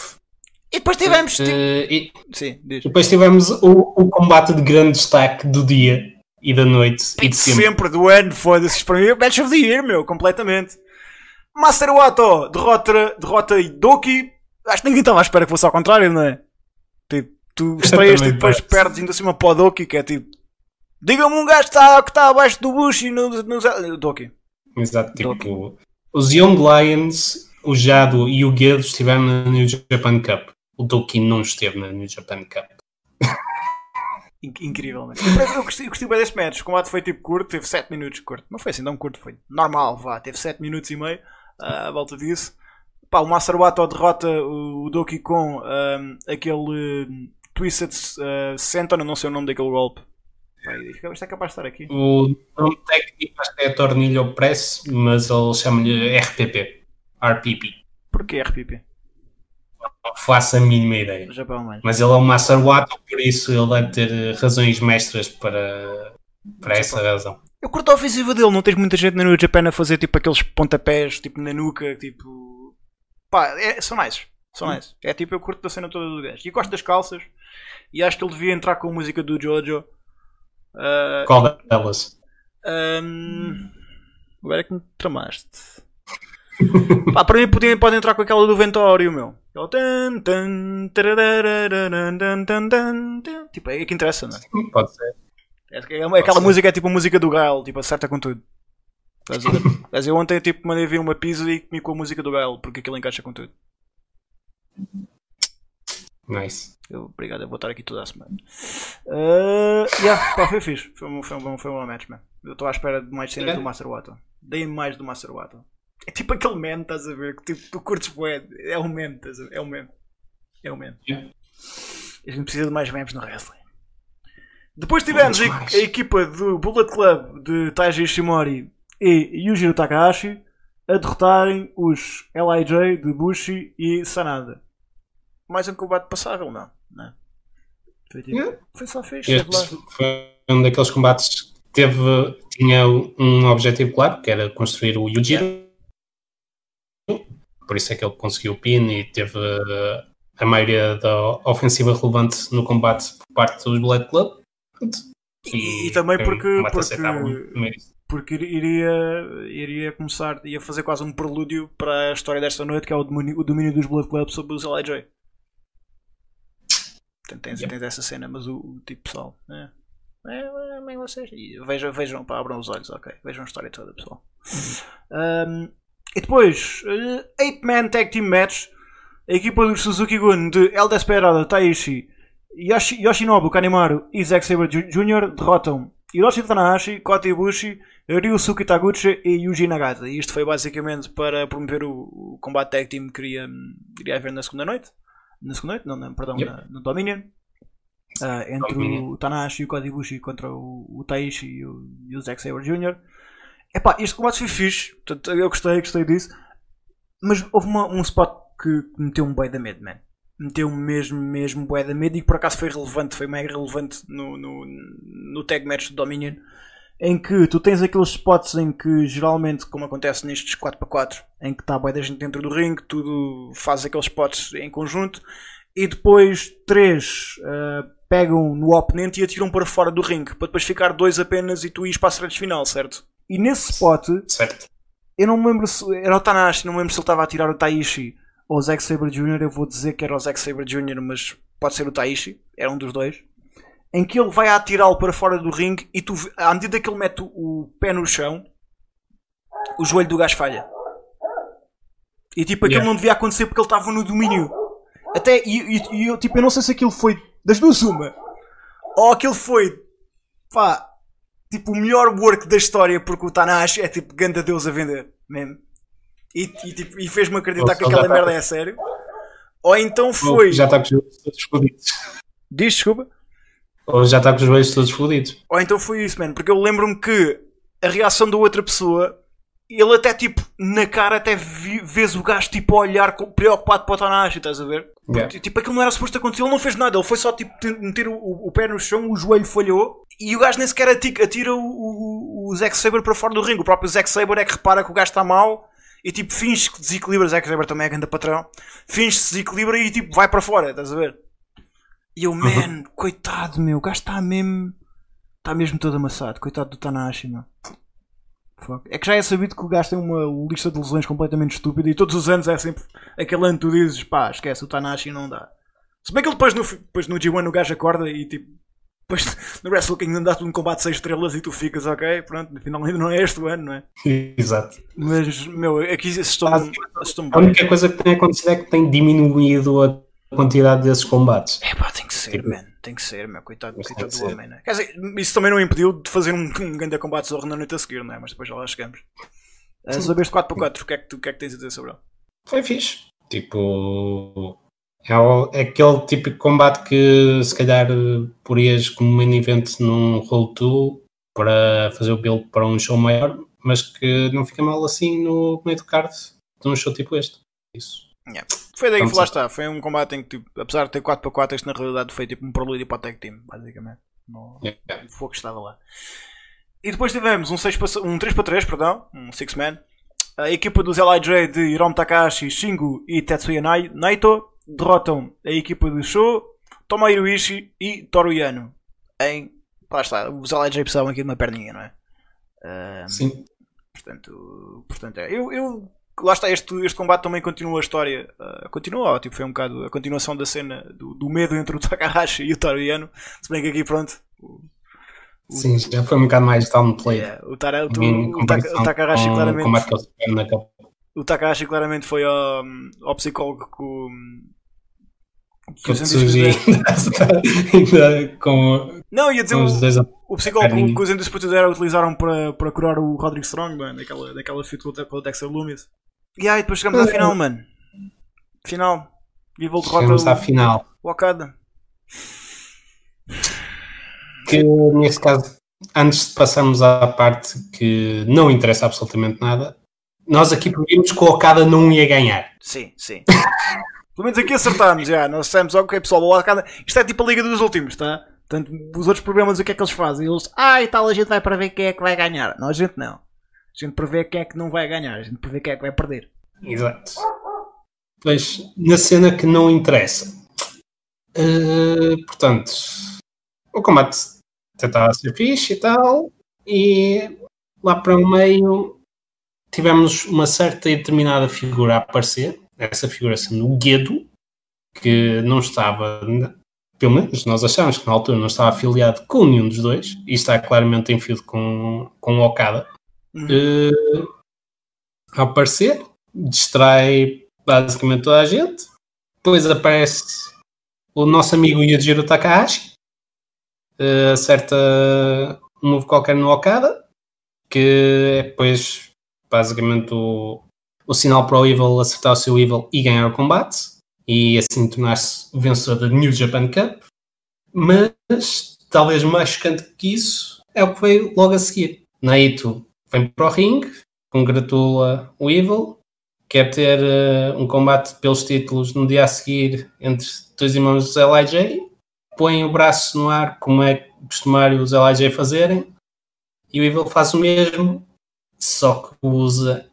E depois tivemos. Uh, e Sim, diz. depois tivemos o, o combate de grande destaque do dia e da noite e de sempre. sempre do ano, foda-se. Para mim, Match of the Year, meu, completamente. Master Wato derrota, derrota Doki. Acho que ninguém estava à espera que fosse ao contrário, não é? Tipo, tu [laughs] estreias e também depois parece. perdes ainda assim para o Doki, que é tipo. Diga-me um gajo que está, que está abaixo do bush e no, no, Doki. Exato, tipo, os Young Lions, o Jado e o Guedo estiveram na New Japan Cup. O Doki não esteve na New Japan Cup. [laughs] In- Incrível, mano. Eu, gostei, gostei bem deste match. O combate foi tipo curto, teve 7 minutos curto. Não foi assim tão curto, foi normal, vá. Teve 7 minutos e meio ah, à volta disso. Pá, o Master Wato derrota o, Doki com ahm, aquele um, Twisted uh, Senton, não sei o nome daquele golpe. Pá, Isto é capaz de estar aqui. O nome técnico acho que é Tornilho Press, mas ele chama-lhe RPP. RPP. Porquê RPP? Não faço a mínima ideia. Mas ele é um Master Wato, por isso ele deve ter eh, razões mestras para, para essa razão. Eu curto a ofensiva dele, não tens muita gente na New Japan a fazer tipo aqueles pontapés tipo na nuca, tipo. Pá, é- são nice. São esses. É tipo, eu curto da cena toda do gajo. E gosto das calças. E acho que ele devia entrar com a música do Jojo. Uh, Qual delas? um, agora é que me tramaste. [laughs] Pá, para mim pode, pode entrar com aquela do Ventório, meu. Aquela tan, tan, tan. Tipo, é que interessa, não é? Pode ser. É, é- aquela ser. música é tipo a música do Gael, tipo, acerta com tudo. Mas eu ontem tipo, mandei vir uma pizza e comi com a música do Gael, porque aquilo encaixa com tudo. Nice. Eu, obrigado, eu vou estar aqui toda a semana. Uh, yeah, pá, foi fixe. Foi um, foi um, foi um bom match, man. Eu estou à espera de mais cenas Yeah. do Master Water. Deem mais do Master Water. É tipo aquele meme, estás a ver? Que tipo, tu curtes bué. É um meme, estás a ver? É um meme. É um meme. Yeah. A gente precisa de mais memes no wrestling. Depois tivemos a, a equipa do Bullet Club de Taiji Ishimori e Yujiro Takahashi a derrotarem os LIJ de Bushi e Sanada. Mais um combate passável, não? não. Foi, tipo, Yeah. foi só fixe. Este foi um daqueles combates que teve, tinha um objetivo claro, que era construir o Yujiro. Por isso é que ele conseguiu o pin e teve a maioria da ofensiva relevante no combate por parte dos Blood Club. E, e também porque, porque, porque iria, iria começar, ia fazer quase um prelúdio para a história desta noite, que é o domínio, o domínio dos Blood Club sobre os LIJ. Portanto, tens, Yep. tens essa cena, mas o, o tipo pessoal. É, é, é, bem vocês. E vejam, vejam, pá, abram os olhos, ok. Vejam a história toda, pessoal. Um, e depois, 8-man Tag Team Match. A equipa dos Suzuki Gun de El Desperado, Taishi, Yoshi, Yoshinobu Kanemaru e Zack Sabre Jr. derrotam Hiroshi Tanahashi, Kota Ibushi, Ryusuke Taguchi e Yuji Nagata. E isto foi basicamente para promover o, o combate tag team que iria, iria haver na segunda noite. Na segunda noite? Não, não perdão, Yep. na- no Dominion. Ah, entre Dominion. o Tanahashi e o Kota Ibushi contra o, o Taishi e o, e o Zack Sabre Jr. Epá, este combate foi fixe. Portanto, eu gostei, gostei disso. Mas houve uma- um spot que meteu um boi da medo, man. Meteu mesmo, mesmo bué da medo e que por acaso foi relevante, foi mega relevante no, no, no tag match do Dominion. Em que tu tens aqueles spots em que geralmente, como acontece nestes 4x4, em que está bué da gente dentro do ringue, tudo faz aqueles spots em conjunto e depois três ah, pegam no oponente e atiram para fora do ringue para depois ficar dois apenas e tu ires para a threads final, certo? E nesse spot Certo. eu não me lembro se era o Tanahashi, não me lembro se ele estava a tirar o Taishi ou o Zack Sabre Jr. Eu vou dizer que era o Zack Sabre Jr., mas pode ser o Taishi, era um dos dois. Em que ele vai atirá-lo para fora do ringue e tu, à medida que ele mete o, pé no chão, o joelho do gajo falha. E tipo, aquilo Yeah. não devia acontecer porque ele estava no domínio. Até, e, e- e eu, tipo, eu não sei se aquilo foi das duas uma. Ou aquilo foi, pá, tipo, o melhor work da história porque o Tanahashi é tipo, ganda Deus a vender, mesmo. E, e, tipo, e fez-me acreditar que aquela tá- merda é sério. Ou então foi. Já está com os joelhos todos fodidos. Diz, desculpa. Ou já está com os joelhos todos fodidos. Ou então foi isso, mano. Porque eu lembro-me que a reação da outra pessoa, ele até tipo, na cara, até vi, vês o gajo tipo a olhar preocupado para o Tanahashi, estás a ver? Yeah. Tipo, aquilo não era suposto acontecer, ele não fez nada, ele foi só tipo te- meter o, o- pé no chão, o joelho falhou e o gajo nem sequer atira, atira o, o, o Zack Sabre para fora do ringue. O próprio Zack Sabre é que repara que o gajo está mal e tipo finge que desequilibra. O Zack Sabre também é grande patrão, finge que se desequilibra e tipo vai para fora, estás a ver? E eu, man, coitado meu, o gajo está mesmo. Está mesmo todo amassado, coitado do Tanahashi, meu. É que já é sabido que o gajo tem uma lista de lesões completamente estúpida e todos os anos é sempre aquele ano que tu dizes, pá, esquece, o Tanahashi não dá. Se bem que ele depois no, depois no G1 o gajo acorda e tipo, depois [laughs] no Wrestle Kingdom dá-te um combate de 6 estrelas e tu ficas, ok, pronto, afinal ainda não é este o ano, não é? [laughs] Exato. Mas, meu, aqui assustou A única coisa que tem acontecido é que tem diminuído a quantidade desses combates. É pá, tem que ser, Tipo, man. Tem que ser, meu. Coitado, coitado do homem, né? Quer dizer, isso também não impediu de fazer um, um grande combate zorro na noite a seguir, não é? Mas depois já lá chegamos. Sobre este 4x4, o que, é que tu, o que é que tens a dizer sobre ele? Foi fixe. Tipo. É, o- é aquele típico combate que se calhar porias como main event num roll 2 para fazer o build para um show maior, mas que não fica mal assim no meio do card de um show tipo este. Isso. Foi daí que lá está. Foi um combate em que, tipo, apesar de ter 4x4, isto na realidade foi tipo um prelúdio para o tag team, basicamente. No, Yeah. o fogo estava lá. E depois tivemos um, 6 para, um 3x3, perdão, um 6-man. a equipa dos LIJ de Hiromu Takahashi, Shingo e Tetsuya Naito derrotam a equipa de Sho, Tomohiro Ishii e Toru Yano. Em. Lá está, os LIJ precisavam aqui de uma perninha, não é? Uh, Sim. Portanto, portanto é. Eu, eu, lá está, este, este combate também continua a história. Uh, continua, tipo, foi um bocado a continuação da cena do, do medo entre o [laughs] Takahashi e o Toru Yano. Se bem que aqui, pronto. O, Sim, já foi um bocado mais downplayed. Yeah, o, Tara, o, o, o, Takahashi claramente. O Takahashi claramente foi ao, ao psicólogo com. Que os [laughs] ainda com. Não, ia dizer o, o psicólogo que os Era utilizaram para, para curar o Roderick Strong, mano, daquela, daquela fit com o Dexter Loomis. E aí, depois chegamos à final, mano. Final. Evil derrota Chegamos à final. O Okada que nesse caso, antes de passarmos à parte que não interessa absolutamente nada, nós aqui previmos que o Okada não ia ganhar. Sim, sim. [laughs] Pelo menos aqui acertámos, já. Nós dissemos, ok, pessoal, o Okada. Isto é tipo a Liga dos Últimos, tá? Portanto, os outros programas, o que é que eles fazem? Eles, ah, e tal, a gente vai para ver quem é que vai ganhar. Não, a gente não. A gente prevê quem é que não vai ganhar, a gente prevê quem é que vai perder. Exato. Pois, na cena que não interessa. Uh, portanto, o combate tentava ser fixe e tal, e lá para o meio tivemos uma certa e determinada figura a aparecer, essa figura sendo o Guedo, que não estava, pelo menos nós achamos que na altura não estava afiliado com nenhum dos dois, e está claramente em fio com, com o Okada. Uhum. Uh, a aparecer, distrai basicamente toda a gente, depois aparece o nosso amigo Yujiro Takahashi, uh, acerta um move qualquer no Okada, que é depois basicamente o, o sinal para o Evil acertar o seu Evil e ganhar o combate, e assim tornar-se vencedor da New Japan Cup. Mas, talvez mais chocante que isso, é o que veio logo a seguir. Naito vem para o ringue, congratula o Evil, quer ter uh, um combate pelos títulos no dia a seguir entre dois irmãos dos LIJ põe o braço no ar, como é costumário os LIJ fazerem, e o Evil faz o mesmo, só que usa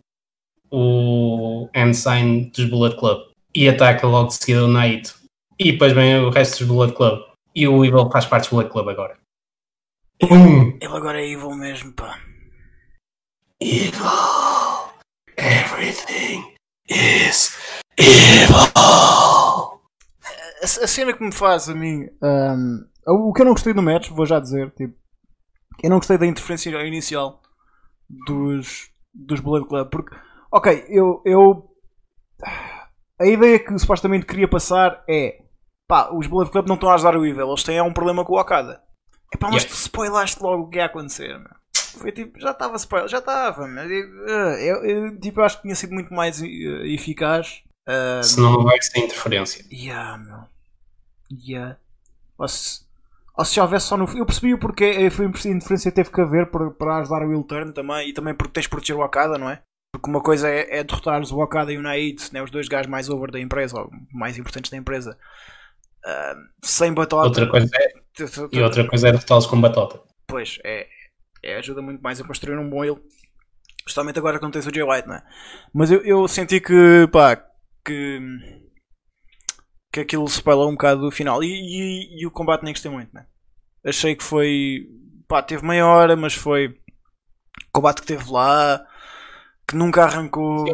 o hand sign dos Bullet Club e ataca logo de seguida o Naito. E depois vem o resto dos Bullet Club. E o Evil faz parte do Bullet Club agora. Ele, ele agora é Evil mesmo, pá. Evil. Everything is evil a, cena que me faz a mim. Um, o que eu não gostei do match, vou já dizer, tipo, eu não gostei da interferência inicial dos, dos Bullet Club, porque, ok, eu, eu. A ideia que supostamente queria passar é pá, os Bullet Club não estão a ajudar o Evil, eles têm um problema com o Okada. É pá, mas yeah. tu spoilaste logo o que ia acontecer, meu. Foi tipo, já estava spoiler, já estava, mas eu, eu, eu, tipo, acho que tinha sido muito mais uh, eficaz. Uh, Senão não vai ser interferência. Yeah, meu. Yeah. Ou se, ou se já houvesse só no. Eu percebi o porquê. Foi a interferência teve que haver para, para ajudar o Will Turn também. E também porque tens de proteger o Okada, não é? Porque uma coisa é, é derrotares o Okada e o Naid, né, os dois gajos mais over da empresa, ou mais importantes da empresa, uh, sem batota. Outra coisa é, e outra coisa é derrotá-los com batota. Pois, é, é, ajuda muito mais a construir um bom ele. Justamente agora quando tens o Jay White, não é? Mas eu, eu senti que, pá, que que aquilo spoilou um bocado do final. E, e, e, o combate nem gostei muito, né? Achei que foi. pá, teve meia hora, mas foi. O combate que teve lá, que nunca arrancou.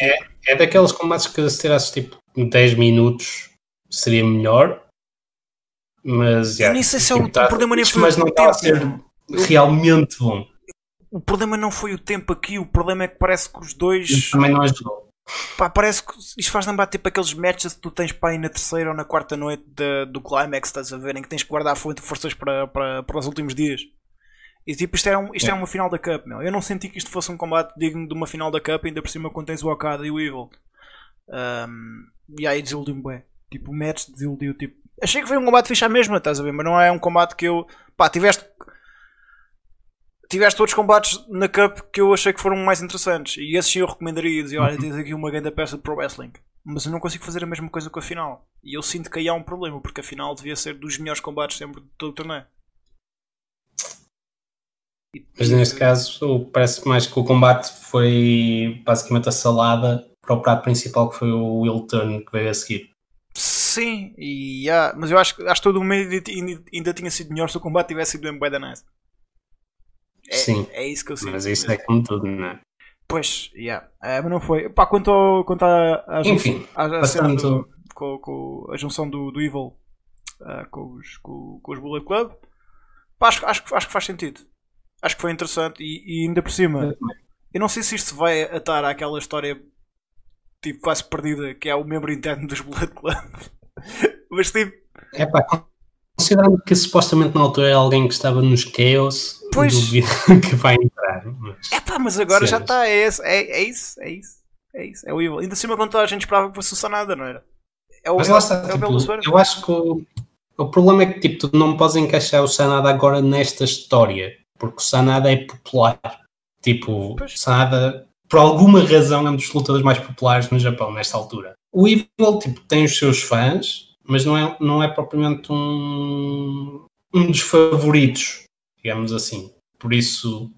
É, é daqueles combates que se tivesse tipo 10 minutos seria melhor. Mas já. nem sei se é o, o problema nem foi mas não está a ser realmente bom. O problema não foi o tempo aqui, o problema é que parece que os dois. E também não ajudou. Pá, parece que isto faz lembrar tipo aqueles matches que tu tens para ir na terceira ou na quarta noite de, do Climax, estás a ver, em que tens que guardar forças para, para, para os últimos dias. E tipo, isto, era um, isto é. é uma final da Cup, meu. Eu não senti que isto fosse um combate digno de uma final da Cup, ainda por cima quando tens o Okada e o Evil. Um, e aí desiludiu-me bem. Tipo, o match desiludiu. Tipo, achei que foi um combate fixe à mesma, estás a ver, mas não é um combate que eu. Pá, tiveste tiveste outros combates na Cup que eu achei que foram mais interessantes. E esses eu recomendaria. Dizia, olha, tens aqui uma grande peça de Pro Wrestling. Mas eu não consigo fazer a mesma coisa com a final. E eu sinto que aí há um problema, porque a final devia ser dos melhores combates sempre de todo o torneio. Mas neste caso, parece mais que o combate foi basicamente a salada para o prato principal que foi o Will Turn que veio a seguir. Sim, e, yeah, mas eu acho, acho que todo o meio ainda tinha sido melhor se o combate tivesse sido bem da nice. É, Sim, é isso que eu sinto. Mas isso é como tudo, não é? Pois, yeah. é, mas não foi. Pá, quanto, ao, quanto à, à, Enfim, à passando- do, com, com a junção do, do Evil ah, com, os, com, com os Bullet Club, pá, acho, acho, acho que faz sentido. Acho que foi interessante e, e ainda por cima, eu não sei se isto vai atar àquela história tipo quase perdida que é o membro interno dos Bullet Club. [laughs] mas tipo, É pá, considerando que supostamente na altura é alguém que estava nos Chaos, Pois. duvido [laughs] que vai entrar. Mas... é pá, mas agora já Cenas. está, é, esse- é, é isso, é isso, é isso, é o Evil. Ainda por cima quando toda a gente esperava que fosse o Sanada, não era? É o, Mas é, lá está, é tipo, eu acho que o, o problema é que tipo, tu não podes encaixar o Sanada agora nesta história, porque o Sanada é popular. Tipo, Pois. Sanada, por alguma razão, é um dos lutadores mais populares no Japão nesta altura. O Evil tipo, tem os seus fãs, mas não é, não é propriamente um, um dos favoritos, digamos assim. Por isso,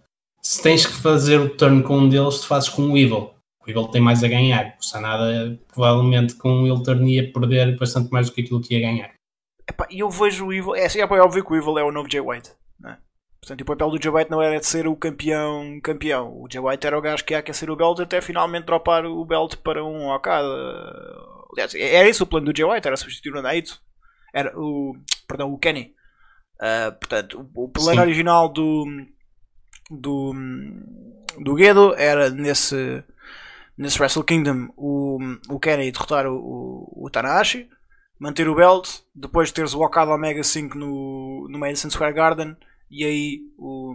se tens que fazer o turn com um deles, tu fazes com o Evil. O Evil tem mais a ganhar. O Sanada, provavelmente, com o turn ia perder bastante mais do que aquilo que ia ganhar. E eu vejo o Evil. É, assim, é óbvio que o Evil é o novo Jay White. Não é? Portanto, o papel do Jay White não era de ser o campeão. campeão. O Jay White era o gajo que ia aquecer o belt até finalmente dropar o belt para um Okada. Aliás, era esse o plano do Jay White, era substituir o Naito. Era o. Perdão, o Kenny. Ah, portanto, o, o plano Sim. original do. do. do Gedo era nesse. nesse Wrestle Kingdom o, o Kenny derrotar o, o, o Tanahashi manter o belt, depois teres o Okada Omega 5 no, no Madison Square Garden e aí o,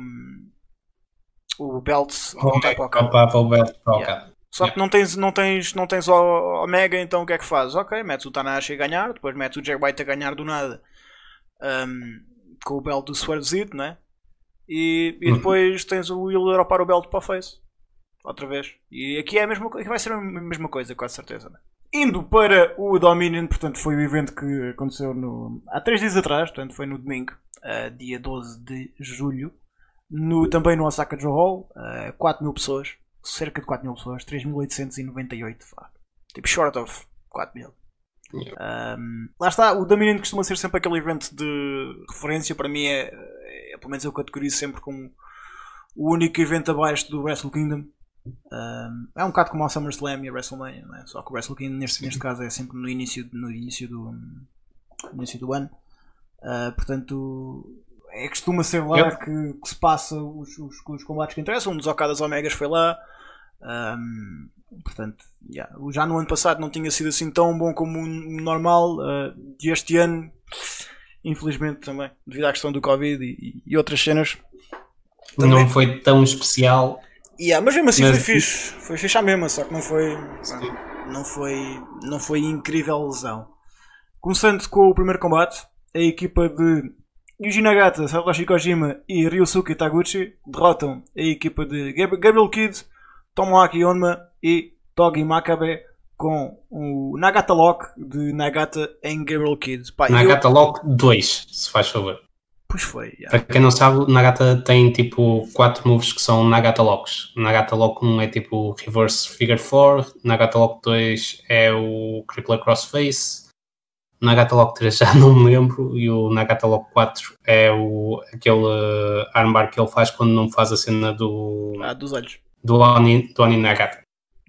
o belt voltar para o Okada. Opa, para o belt para o. Só que não tens, não, tens, não tens o Omega, então o que é que fazes? Ok, metes o Tanahashi a ganhar, depois metes o Jay White a ganhar do nada um, com o belt do Swervezito, né? E, e Uhum. depois tens o Will dropar o belt para o Face. Outra vez. E aqui é a mesma coisa, vai ser a mesma coisa, com certeza, né? Indo para o Dominion, portanto, foi o evento que aconteceu no, há 3 dias atrás, portanto, foi no domingo, ah, dia 12 de julho, no, também no Osaka Joe Hall, uh, 4 mil pessoas, cerca de 4 mil pessoas, 3.898, vá. tipo short of 4 mil. Um, lá está, o Dominion costuma ser sempre aquele evento de referência, para mim é, é pelo menos eu categorizo sempre como o único evento abaixo do Wrestle Kingdom. Um, é um bocado como o SummerSlam e a WrestleMania, é? só que o Wrestle Kingdom neste, neste caso é sempre no início, no início, do, no início do ano. Uh, portanto, é, costuma ser lá Yep. que, que se passa os, os, os combates que interessam. Um dos Okadas Omegas foi lá. Um, portanto, yeah, já no ano passado não tinha sido assim tão bom como o normal. uh, e este ano, infelizmente também, devido à questão do Covid e, e outras cenas. Também. Não foi tão especial. Yeah, mas mesmo assim Mas- foi fixe. Foi fixe à mesma, só que não foi. Não foi, não foi incrível lesão. Começando com o primeiro combate, a equipa de Yuji Nagata, Satoshi Kojima e Ryusuke Taguchi derrotam a equipa de Gab- Gabriel Kidd, Tomoaki Onma e Togi Makabe com o Nagata Lock de Nagata em Gabriel Kidd. Pá, eu- Nagata Lock 2, se faz favor. Pois foi, yeah. Para quem não sabe, Nagata tem tipo 4 moves que são Nagata Locks. Nagata Lock 1 é tipo Reverse Figure 4, Nagata Lock 2 é o Crippler Crossface, Nagata Lock 3 [laughs] já não me lembro, e o Nagata Lock 4 é o, aquele uh, armbar que ele faz quando não faz a cena do, Ah, dos olhos. do, Oni, do Oni Nagata.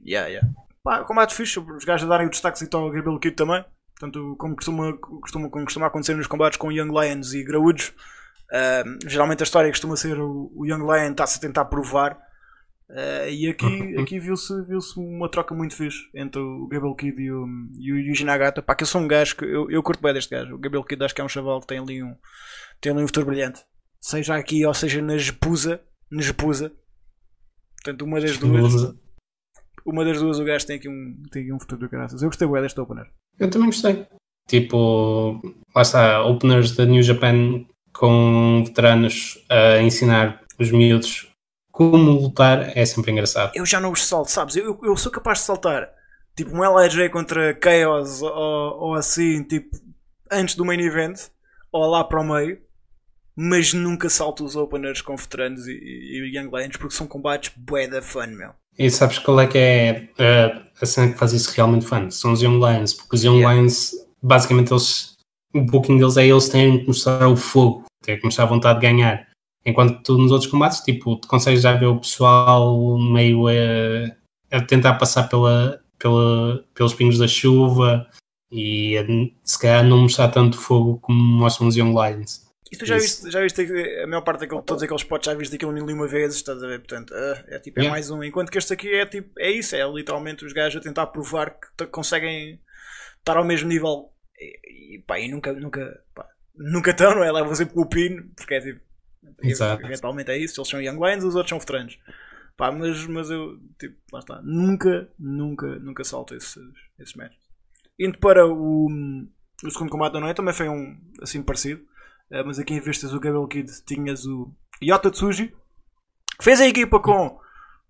Yeah, yeah. Pá, combate fixe, os gajos a darem o destaque ao Gabriel Kidd também. Portanto, como costuma, costuma, como costuma acontecer nos combates com Young Lions e Graúdos, ah, geralmente a história costuma ser o, o Young Lion está-se a tentar provar. Ah, e aqui, [laughs] aqui viu-se viu uma troca muito fixe entre o Gabriel Kidd e o, e o Yuji Nagata. Pá, que eu sou um gajo que eu, eu curto bem deste gajo. O Gabriel Kidd acho que é um chaval que tem ali um, tem ali um futuro brilhante. Seja aqui ou seja na Jepusa. Na Jepusa. Portanto, uma das duas uma das duas o gajo tem aqui um, tem aqui um futuro de graças. Eu gostei bem deste opener. Eu também gostei. Tipo, lá está, openers da New Japan com veteranos a ensinar os miúdos como lutar é sempre engraçado. Eu já não os salto, sabes? Eu, eu sou capaz de saltar tipo um LIJ contra Chaos ou, ou assim, tipo antes do main event ou lá para o meio. mas nunca salto os openers com veteranos e, e, Young Lions porque são combates bué da fun, meu. E sabes qual é que é uh, a cena que faz isso realmente fun? São os Young Lions, porque os Young Yeah. Lions, basicamente, eles, o booking deles é eles terem que mostrar o fogo, terem que mostrar a vontade de ganhar. Enquanto tu nos outros combates, tipo, tu consegues já ver o pessoal meio a, a tentar passar pela, pela, pelos pingos da chuva e a, se calhar não mostrar tanto fogo como mostram os Young Lions. E tu já Isso. viste, já viste a maior parte daquele, todos aqueles spots, já viste aquilo mil e uma vezes, estás a ver? Portanto, ah, é tipo, é Yeah. mais um. Enquanto que este aqui é tipo, é isso, é literalmente os gajos a tentar provar que conseguem estar ao mesmo nível. E, e, pá, e nunca, nunca, pá, nunca estão, não é? Levam sempre o pino, porque é tipo, Exato. eventualmente é isso, eles são Young Lions, os outros são veteranos. Pá, mas, mas eu, tipo, lá está, nunca, nunca, nunca salto esses, esses matches. Indo para o, o segundo combate da noite, também foi um assim parecido. Uh, mas aqui em vez de teres o Gabriel Kid, tinhas o Yota Tsuji, que fez a equipa com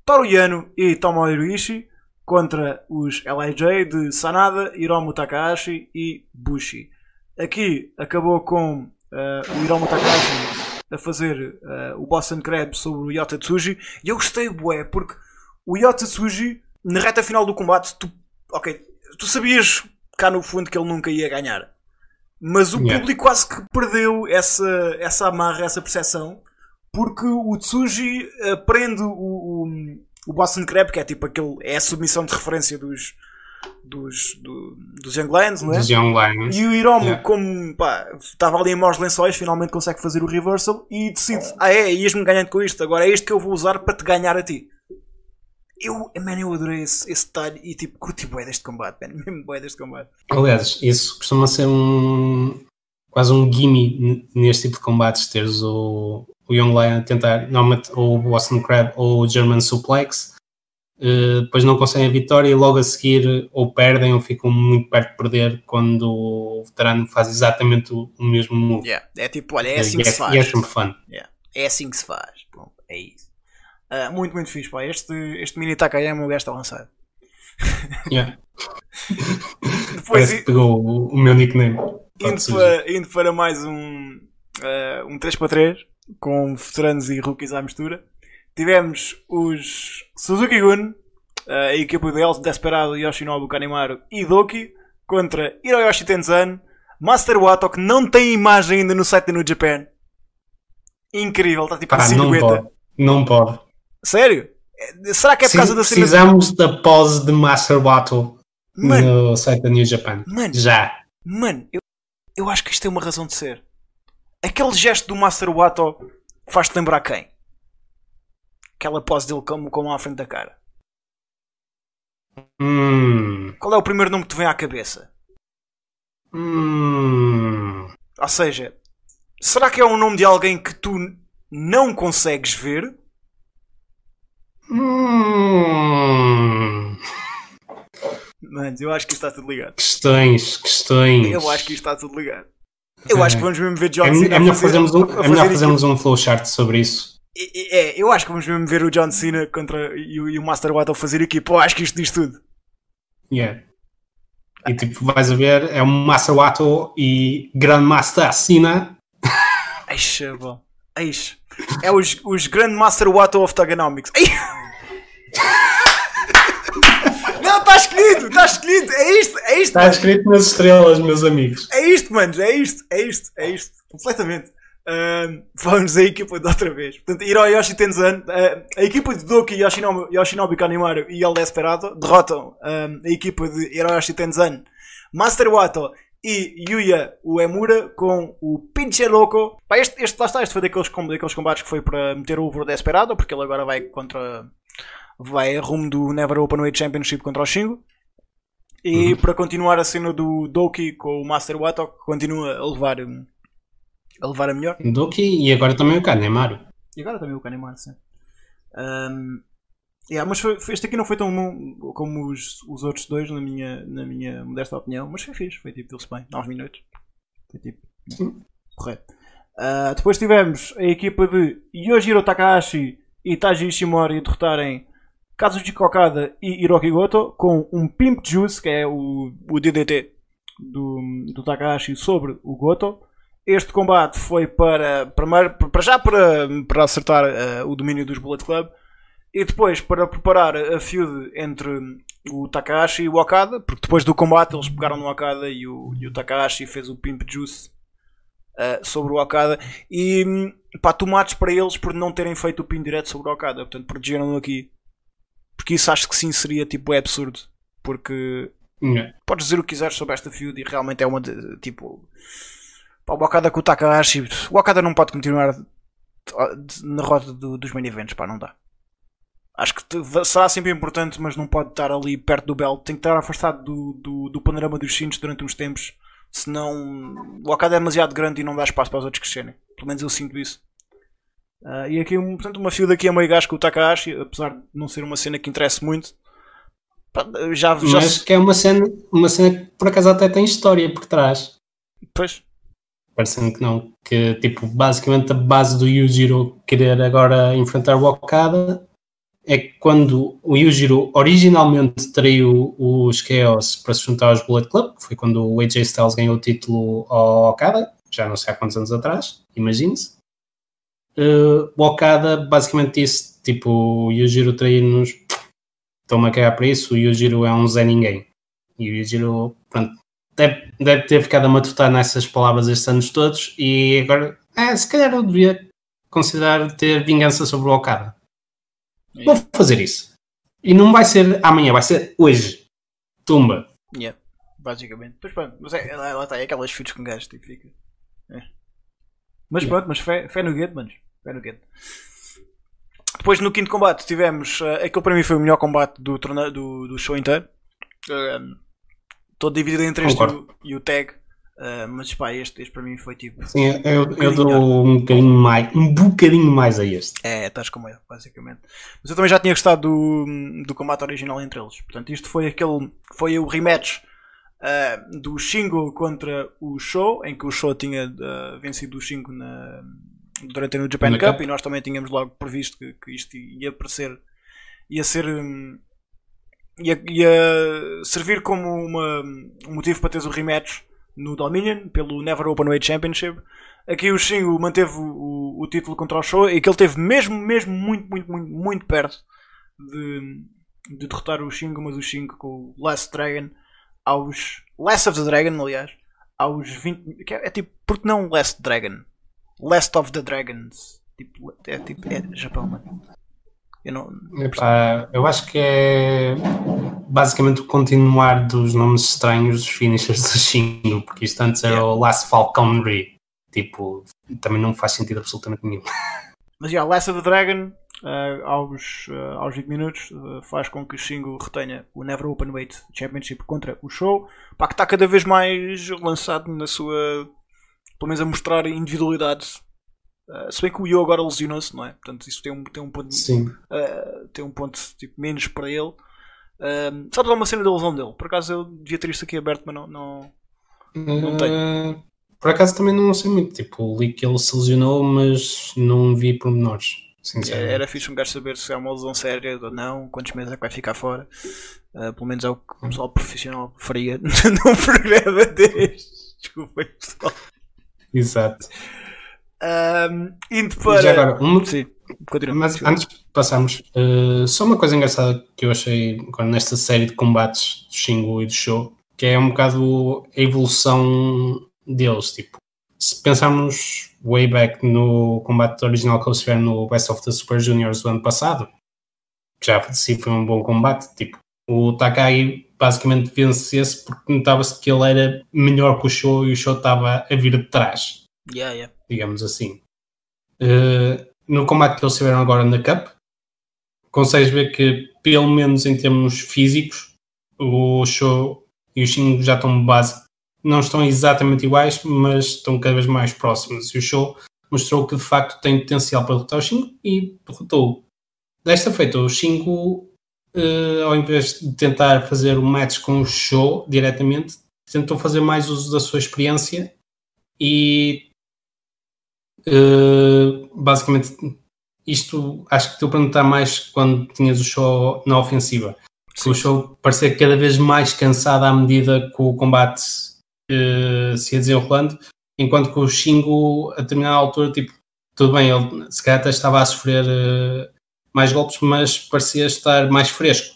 Toru Yano e Tomohiro Ishii contra os LIJ de Sanada, Hiromu Takahashi e Bushi. Aqui acabou com uh, o Hiromu Takahashi a fazer uh, o Boston Crab sobre o Yota Tsuji e eu gostei bué porque o Yota Tsuji na reta final do combate tu, ok, tu sabias cá no fundo que ele nunca ia ganhar mas o Yeah. público quase que perdeu essa, essa amarra, essa percepção porque o Tsuji eh, prende o, o, o Boston Crab que é tipo aquele, é a submissão de referência dos dos, do- dos Young Lions, não é? Dos Young Lions. E o Hiromu, Yeah. como pá, estava ali em maus lençóis, finalmente consegue fazer o reversal e decide: Ah, é, ias-me ganhando com isto, agora é isto que eu vou usar para te ganhar a ti. Eu, man, eu adorei esse, esse detalhe e tipo, curti bué deste combate, man, [laughs] mesmo bué deste combate. Aliás, isso costuma ser um quase um gimme neste tipo de combates, teres o, o Young Lion a tentar, normalmente ou o Boston Crab ou o German Suplex, depois não conseguem a vitória e logo a seguir ou perdem ou ficam muito perto de perder quando o veterano faz exatamente o, mesmo move. Yeah. É tipo, olha, é assim e, que se é, faz. e é fun. Yeah. É assim que se faz. Pronto, é isso. Ah, muito, muito fixe, pá. Este, este mini Takayama o gajo está lançado. Yeah. [laughs] Depois, Parece que pegou o, o meu nickname. Indo, para, indo para mais um, ah, um 3 para 3 com veteranos e rookies à mistura. Tivemos os Suzuki Gun, a equipa de El Desperado, Yoshinobu Kanemaru e Doki contra Hiroyoshi Tenzan, Master Wato, que não tem imagem ainda no site da New Japan. Incrível, está tipo a Pá, não silhueta. pode. Não pode. Sério? Será que é por causa da? Precisamos da pose de Master Battle Mano, no site da New Japan. Mano. Já. Mano, eu, eu acho que isto tem uma razão de ser. Aquele gesto do Master Wato faz-te lembrar quem? Aquela pose dele com, com à frente da cara. Hum. Qual é o primeiro nome que te vem à cabeça? Hum. Ou seja, será que é um nome de alguém que tu não consegues ver? Hum. Mano, eu acho que isto está tudo ligado. Questões, questões. Eu acho que isto está tudo ligado. Eu acho que vamos mesmo ver John É, é melhor fazer- fazermos um, é fazer melhor fazermos um flowchart sobre isso. É, eu acho que vamos mesmo ver o John Cena contra, e, o- e o Master Wato fazer equipa. Eu acho que isto diz tudo. Yeah. E tipo, vais a ver, é um Master Wato e Grandmaster Cena. Eixa, bom. Eixa. É os, os Grandmaster Wato of Tagonomics. Ei! [laughs] Não, está escolhido, está escolhido. É isto, é isto, Está escrito nas estrelas, meus amigos. É isto, mano. É isto, é isto, é isto. Completamente. Ahm, [laughs] Vamos a equipa de outra vez. Portanto, Hiroyoshi Tenzan, ah, a equipa de Doki, Yoshinobu, Yoshinobu Kanemaru e El Desperado derrotam ahm, a equipa de Hiroyoshi Tenzan, Master Wato e Yuya Uemura com o Pinche Loco. Pá, este, este, lá está, este foi daqueles, daqueles combates que foi para meter over o Desperado, porque ele agora vai contra. vai rumo do Never Open Weight Championship contra o Shingo. E para continuar a cena do Doki com o Master Wato, que continua a levar, hum, a levar a melhor. Doki e agora também o Kanemaru. E agora também o Kanemaru, sim. Um, yeah, mas foi, foi- este aqui não foi tão bom como os, os outros dois, na minha, na minha modesta opinião, mas foi fixe, foi tipo, deu-se bem, 9 minutos. Foi tipo, correto. Uh, depois tivemos a equipa de Yojiro Takahashi e Taji Ishimori derrotarem Kazuchi Okada e Hiroki Goto com um Pimp Juice, que é o, o DDT do, do Takahashi sobre o Goto. Este combate foi para, para, para já para, para acertar uh, o domínio dos Bullet Club e depois para preparar a feud entre o Takahashi e o Okada, porque depois do combate eles pegaram no Okada e o, e o Takahashi fez o Pimp Juice uh, sobre o Okada e pá, tomates para eles por não terem feito o pin direto sobre o Okada, portanto protegeram-no aqui porque isso acho que sim seria tipo é absurdo porque Yeah. podes dizer o que quiseres sobre esta feud e realmente é uma de, tipo pá, o Okada com o Takahashi o Okada não pode continuar na roda do- dos main events, pá, não dá. Acho que será sempre importante mas não pode estar ali perto do belt. Tem que estar afastado do, do, do panorama dos cintos durante uns tempos senão o Okada é demasiado grande e não dá espaço para os outros crescerem. Pelo menos eu sinto isso. Ah, e aqui, portanto, uma feud aqui a meio gás com o Takahashi apesar de não ser uma cena que interesse muito. Já, já Mas que é uma cena, uma cena que por acaso até tem história por trás. Pois. Parecendo que não. Que tipo, basicamente a base do Yujiro querer agora enfrentar o Okada é que quando o Yujiro originalmente traiu os Chaos para se juntar aos Bullet Club, que foi quando o AJ Styles ganhou o título ao Okada, já não sei há quantos anos atrás, imagine-se. Eh, o Okada basicamente disse: tipo, o Yujiro traiu-nos, estou-me a cagar para isso. O Yujiro é um Zé Ninguém. E o Yujiro, pronto, deve, deve ter ficado a matutar nessas palavras estes anos todos. E agora, é, se calhar eu devia considerar ter vingança sobre o Okada. Vou fazer isso. E não vai ser amanhã, vai ser hoje. Tumba. Yeah, basicamente. Mas pronto, mas é, lá, lá está, é aquelas feuds com gajos, tipo, fica. É. Mas Yeah. pronto, mas fé, fé no gueto, manos. Fé no gueto. Depois no quinto combate tivemos. Uh, aquele para mim foi o melhor combate do, do, do show inteiro. Um, todo dividido entre este e o, e o tag. Uh, mas pá, este, este para mim foi tipo. Sim, eu, eu bocadinho dou um bocadinho mais, um bocadinho mais a este. É, estás como eu, basicamente. Mas eu também já tinha gostado do, do combate original entre eles. Portanto, isto foi aquele. Foi o rematch ah, do Shingo contra o Show, em que o Show tinha ah, vencido o Shingo na, durante a New Japan Cup, Cup. e nós também tínhamos logo previsto que, que isto ia aparecer. ia ser. Hum, ia, ia servir como uma, um motivo para teres o rematch no Dominion pelo Never Openweight Championship. Aqui o Shingo manteve o, o, o título contra o Show e que ele teve mesmo, mesmo muito, muito, muito, muito perto de, de derrotar o Shingo, mas o Shingo com o Last Dragon aos. Last of the Dragon, aliás, aos 20. que É, é tipo, porque não Last Dragon? Last of the Dragons. Tipo, é tipo, é Japão, mano. Eu não. Epá, eu acho que é basicamente o continuar dos nomes estranhos dos finishers do Shingo, porque isto antes era Yeah. o Last Falconry. Tipo, também não faz sentido absolutamente nenhum. [laughs] Mas já, Last of the Dragon, ah, aos, ah, aos 20 minutos, ah, faz com que o Shingo retenha o Never Openweight Championship contra o Show. Pá, que está cada vez mais lançado na sua. pelo menos a mostrar individualidade. Ah, se bem que o Yo agora lesionou-se, não é? Portanto, isso tem um, tem um ponto. Sim. ah, tem um ponto tipo, menos para ele. Ah, sabes alguma cena da lesão dele? Por acaso eu devia ter isto aqui aberto, mas não. não... Não Eh, por acaso também não sei muito. Tipo, li que ele se lesionou, mas não vi pormenores. Era fixe um gajo saber se é uma lesão séria ou não, quantos meses é que vai ficar fora. Ah, pelo menos é o que o pessoal profissional faria [laughs] num programa deste. Desculpem, pessoal. Exato. Ahm, indo para. Já agora, uma- Sim, continua. Mas antes de passarmos, eh, só uma coisa engraçada que eu achei agora nesta série de combates do Shingo e do Show, que é um bocado a evolução deles. Tipo, se pensarmos way back no combate original que eles tiveram no Best of the Super Juniors do ano passado, que já sim foi um bom combate, tipo, o Takai basicamente vence-se porque notava-se que ele era melhor que o Show e o Show estava a vir de trás Yeah, yeah. digamos assim. Eh, no combate que eles tiveram agora na Cup, consegues ver que, pelo menos em termos físicos, o Show e o Shingo já estão base. Não estão exatamente iguais, mas estão cada vez mais próximos. E o Show mostrou que de facto tem potencial para derrotar o Shingo e derrotou. Desta feita, o Shingo, eh, ao invés de tentar fazer o match com o Show diretamente, tentou fazer mais uso da sua experiência e Uh, basicamente, isto acho que deu para notar mais quando tinhas o show na ofensiva. Que o show parecia cada vez mais cansado à medida que o combate uh, se ia desenrolando. enquanto que o Shingo, a determinada altura, tipo, tudo bem, ele se calhar até estava a sofrer uh, mais golpes, mas parecia estar mais fresco.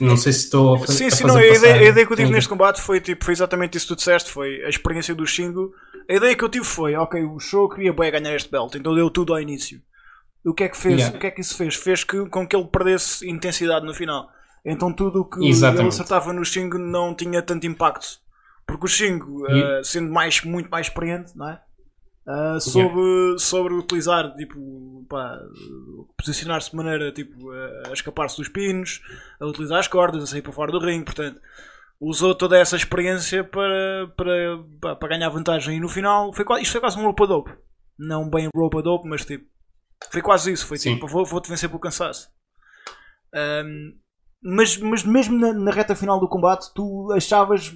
Não sei se estou a, Sim, a sim, fazer não, a ideia, a ideia que eu tive Sim. neste combate foi, tipo, foi exatamente isso que tu disseste, foi a experiência do Shingo. A ideia que eu tive foi, ok, o show queria bem ganhar este belt, então deu tudo ao início. O que é que fez? Yeah. O que é que isso fez? Fez que, com que ele perdesse intensidade no final. Então tudo o que ele Exatamente. acertava no Shingo não tinha tanto impacto. Porque o E- eh, sendo mais, muito mais experiente, não é? Ah, soube, sobre utilizar, tipo, posicionar-se de maneira tipo, a, a escapar-se dos pinos, a utilizar as cordas, a sair para fora do ringue, portanto, usou toda essa experiência para, para, para ganhar vantagem e no final foi, isto foi quase um rope dope. Não bem rope a dope, mas tipo, foi quase isso. Foi Sim. tipo, vou- vou-te vencer pelo cansaço. Ahm, mas, mas mesmo na, na reta final do combate, tu achavas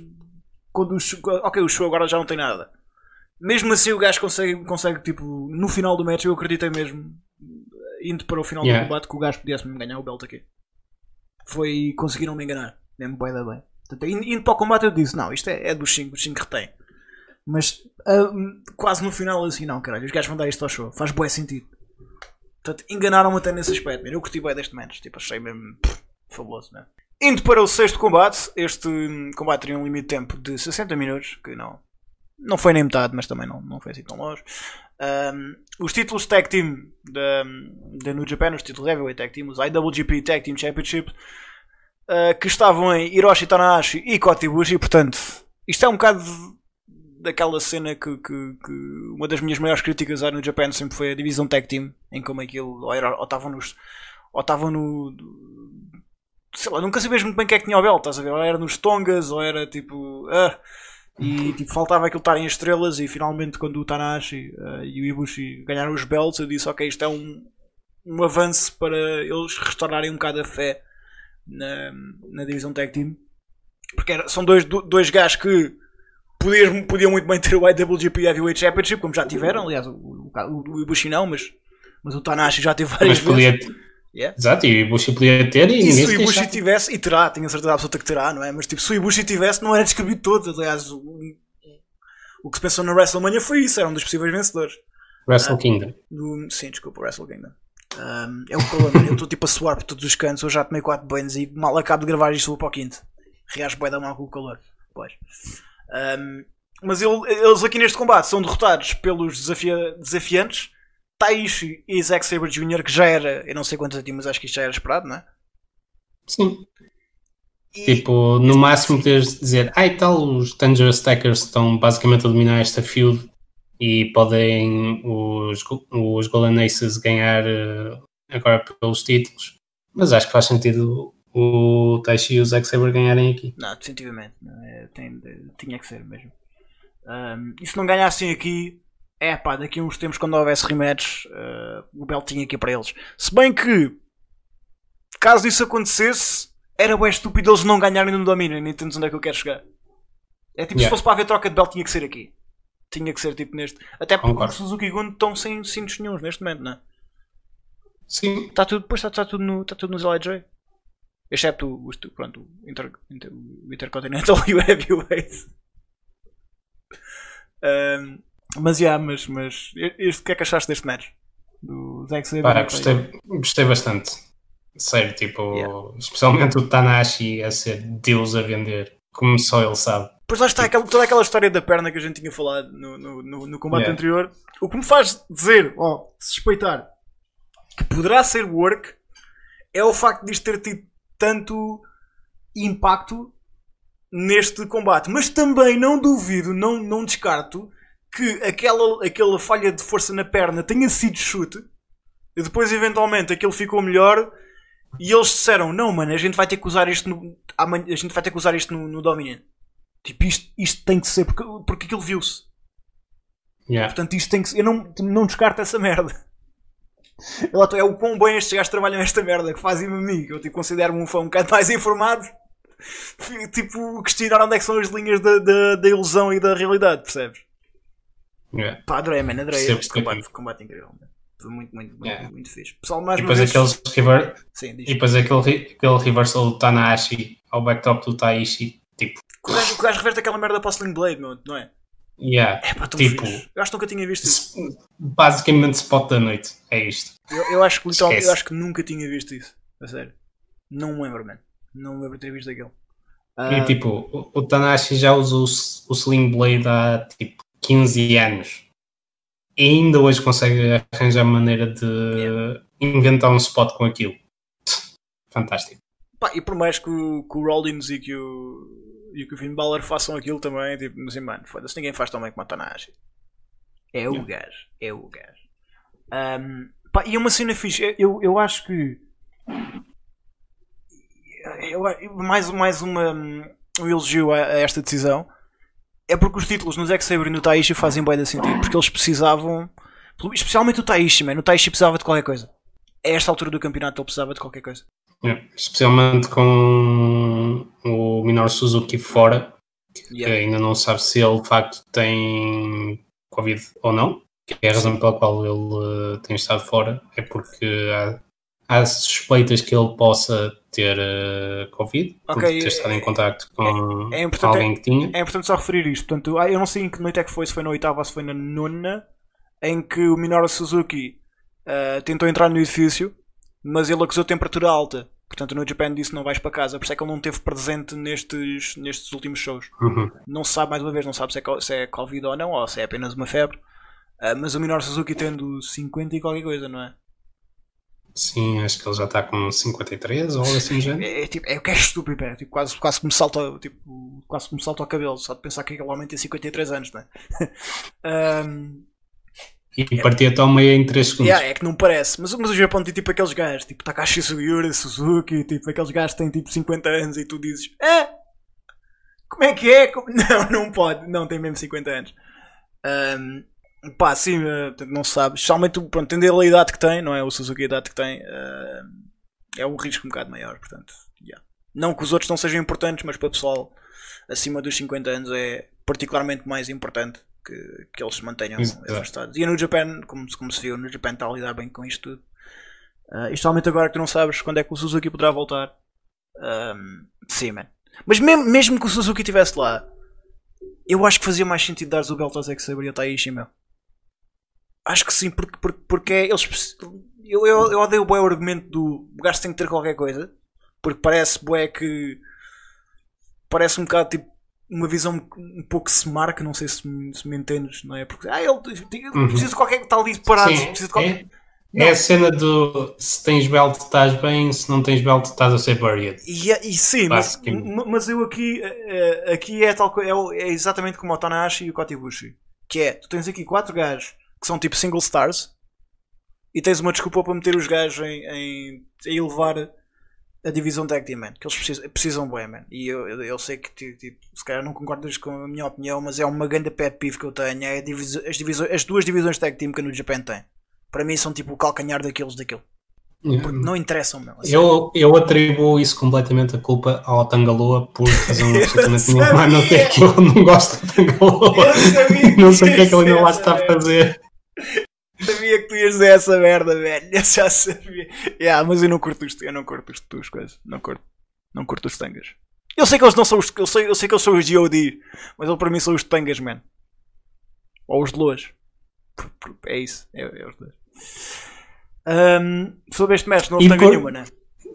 quando o show, ok, o show agora já não tem nada. Mesmo assim, o gajo consegue, consegue tipo, no final do match, eu acreditei mesmo, indo para o final Yeah. do combate, que o gajo pudesse me ganhar o belt aqui. Foi, conseguiram me enganar, mesmo bem da bem. Indo, para o combate, eu disse: Não, isto é, é dos 5, dos 5 retém. Mas ah, quase no final, assim, não, caralho, os gajos vão dar isto ao show, faz bué sentido. Portanto, enganaram-me até nesse aspecto. man. Eu curti bem deste match, tipo, achei mesmo pff, fabuloso. Né? Indo para o sexto combate, este hum, combate teria um limite de tempo de 60 minutos, que não, não foi nem metade, mas também não, não foi assim tão longe. Um, os títulos Tag Team da, da New Japan, os títulos Heavyweight Tag Team, os IWGP Tag Team Championship, uh, que estavam em Hiroshi Tanahashi e Kota Ibushi, portanto, isto é um bocado daquela cena que, que- que uma das minhas maiores críticas à New Japan sempre foi a divisão Tag Team, em como aquilo ou ou estavam nos ou estavam no sei lá, nunca sabias muito bem quem é que tinha o belt, estás a ver? Ou era nos Tongas, ou era tipo. ah, e tipo, faltava aquilo estar em estrelas. E finalmente, quando o Tanahashi ah, e o Ibushi ganharam os belts, eu disse: Ok, isto é um, um avanço para eles restaurarem um bocado a fé na, na divisão Tag Team. Porque era- são dois, do- dois gajos que podiam, podiam muito bem ter o IWGP Heavyweight Championship, como já tiveram. Aliás, o, o, o Ibushi não, mas, mas o Tanahashi já teve várias Mas vezes. podia. Yeah. Exato, e o Bushi podia ter e E se o Ibushi queixava. tivesse, e terá, tenho a certeza absoluta que terá, não é? Mas tipo, se o Ibushi tivesse, não era descabido todo. Aliás, o, o que se pensou na WrestleMania foi isso, era um dos possíveis vencedores. Wrestle Kingdom. Do, sim, desculpa, Wrestle Kingdom. Um, é o calor. Eu estou tipo a suar por todos os cantos. Eu já tomei 4 banhos e mal acabo de gravar isto vou para o quinto. Reage bem da mal com o calor. Pois. Um, mas ele- eles aqui neste combate são derrotados pelos desafia- desafiantes Taishi e Zack Sabre Jr., que já era, eu não sei quantos aqui, mas acho que isto já era esperado, não é? Sim. E- Tipo, no máximo teres de dizer, ah, e tal, os Dangerous Stackers estão basicamente a dominar esta feud e podem os, os Golden Aces ganhar eh, agora pelos títulos. Mas acho que faz sentido o Taishi e o Zack Sabre ganharem aqui. Não, definitivamente. Não, é, tem- tinha que ser mesmo. Um, e se não ganhassem aqui, é pá, daqui a uns tempos, quando houvesse rematch, uh, o belt tinha aqui para eles. Se bem que, caso isso acontecesse, era bem estúpido eles não ganharem no domínio. Nem entendes onde é que eu quero chegar. É tipo, se Yeah. fosse para haver troca de belt, tinha que ser aqui. Tinha que ser tipo neste. Até porque Concordo. os Suzuki e Gun estão sem cintos nenhums neste momento, não é? Sim, Está tudo, depois está, está tudo, no, está tudo nos LIJ. Excepto o, o- pronto, o, Inter, o Intercontinental [laughs] e o Heavyweight. Um, mas, yeah, mas, mas este, o que é que achaste deste match? Do Zack Sabre? pá, gostei, gostei bastante. Sério, tipo, Yeah. especialmente o Tanahashi a ser Deus a vender, como só ele sabe. Pois lá está aquela- toda aquela história da perna que a gente tinha falado no, no, no, no combate Yeah. anterior. O que me faz dizer, ó, suspeitar que poderá ser work é o facto de isto ter tido tanto impacto neste combate. Mas também não duvido, não, não descarto que aquela, aquela falha de força na perna tenha sido chute e depois eventualmente aquilo ficou melhor e eles disseram: Não, mano, a gente vai ter que usar isto no, amanhã, a gente vai ter que usar isto no, no Dominion. Tipo, isto, isto tem que ser porque, porque aquilo viu-se. Yeah. Portanto, isto tem que ser. Eu não, não descarto essa merda. Eu lá é o quão bem estes gajos trabalham esta merda que fazem-me a mim. Eu tipo, considero-me um fã um bocado mais informado. [laughs] Tipo, questionar onde é que são as linhas da, da, da ilusão e da realidade, percebes? Yeah. Pá, adorei, man, adorei Percebo este combate, combate incrível. man. Foi muito, muito, muito, Yeah. muito fixe. Pessoal, mais E depois, vez. aqueles rever... Sim, e depois aquele, aquele reversal do Tanahashi ao backdrop do Taishi, tipo, o gajo, o gajo reverte aquela merda para o Sling Blade, meu, não é? Yeah. É pá, Tipo, fixe. Eu acho que nunca tinha visto isso. Basicamente spot da noite. É isto. Eu, eu acho que literalmente, eu acho que nunca tinha visto isso. A sério. Não me lembro, man. Não me lembro de ter visto aquilo. Ah, E tipo, o, o Tanahashi já usa o, o Sling Blade há tipo 15 anos. E ainda hoje consegue arranjar maneira de inventar um spot com aquilo. Fantástico. pá, e por mais que o, que o Rollins e que o, e que o Finn Balor façam aquilo também, tipo, assim, mano, foda-se, ninguém faz tão bem como a Tanahashi. É o Yeah. gajo. É o gajo. Pá, e é uma cena fixe. Eu, eu, eu acho que. Eu, mais, mais uma, um elogio a, a esta decisão é porque os títulos no Zack Sabre e no Taishi fazem bem de sentido. Porque eles precisavam. Especialmente o Taishi, man. O Taishi precisava de qualquer coisa. A esta altura do campeonato ele precisava de qualquer coisa. Yeah. Especialmente com o Minoru Suzuki fora, que Yeah. ainda não sabe se ele de facto tem Covid ou não, que é a razão pela qual ele eh, tem estado fora, é porque há, há suspeitas que ele possa ter eh, Covid, por Ok, ter estado em contacto com é importante- alguém que tinha. É importante só referir isto. Portanto, ah, eu não sei em que noite é que foi, se foi na oitava ou se foi na nona, em que o Minoru Suzuki ah, tentou entrar no edifício, mas ele acusou temperatura alta. Portanto, no Japan disse não vais para casa, por isso é que ele não esteve presente nestes, nestes últimos shows. Uhum. Não se sabe, mais uma vez, não sabe se é, se é Covid ou não, ou se é apenas uma febre. Ah, mas o Minoru Suzuki tendo 50 e qualquer coisa, não é? Sim, acho que ele já está com 53 ou algo assim género. É, é, tipo, é o que é estúpido, é, tipo, quase, quase, que me salta, tipo, quase me salta ao cabelo, só de pensar que aquele homem tem 53 anos, não é? [laughs] Ahm, E partia-te ao meio em 3 segundos. Yeah, é que não parece, mas, mas o Japão tem tipo aqueles gajos, tipo Takashi Sugiura, Suzuki, tipo aqueles gajos que têm tipo 50 anos e tu dizes, é? Como é que é? Como-" [laughs] Não, não pode, não, tem mesmo 50 anos. Ahm, pá, sim, eh, não se sabe, especialmente, pronto, tendo ele a idade que tem, não é? O Suzuki a idade que tem, ahm, é um risco um bocado maior, portanto, yeah. Não que os outros não sejam importantes, mas para o pessoal acima dos 50 anos é particularmente mais importante que, que eles se mantenham afastados. E no Japan, como, como se viu, no Japan está a lidar bem com isto tudo. Uh, especialmente agora que tu não sabes quando é que o Suzuki poderá voltar. Um, sim, man. Mas mesmo, mesmo que o Suzuki estivesse lá, eu acho que fazia mais sentido dares o belt ao Zack Sabre e ao Taishi, meu. Acho que sim, porque, porque, porque é- eles. Eu, eu, eu odeio o bom argumento do o gajo tem que ter qualquer coisa, porque parece bué que. Parece um bocado tipo uma visão um pouco smart, não sei se me, se me entendes, não é? Porque ah, ele ele Uhum. precisa de qualquer tal ali parado, Sim, precisa de qualquer. é, é a cena do se tens belt estás bem, se não tens belt estás a ser buried. E, e sim, mas, mas eu aqui, eh, eh, aqui é, tal, é, é exatamente como o Tanahashi e o Kotibushi. Que é, tu tens aqui quatro gajos que são tipo single stars e tens uma desculpa para meter os gajos em, em, a elevar a divisão tag team, man. Que eles precisam, precisam bem, man. E eu, eu, eu sei que ti- tipo, se calhar não concordas com a minha opinião, mas é uma grande pet peeve que eu tenho. É a diviso- as, divisões, as duas divisões tag team que no Japan tem. Para mim são tipo o calcanhar daqueles daquilo. Porque não interessam, meu. Assim. Eu, eu atribuo isso completamente a culpa ao Tangaloa por razão [laughs] absolutamente nenhuma. A não ser que eu não gosto de Tangaloa. [laughs] Não sei o que é que ele ainda lá está a fazer. Sabia que tu ias dizer essa merda, velho. Eu já sabia. Yeah, mas eu não curto os, eu não curto tuas coisas. Não curto. Não curto os tangas. Eu sei que eles não são os. Eu sei, eu sei que eles são os GOD. Mas eles para mim são os tangas, man. Ou os de Loas. É isso. É, é os dois. Ahm, sobre este match, não houve tanga por- nenhuma, né?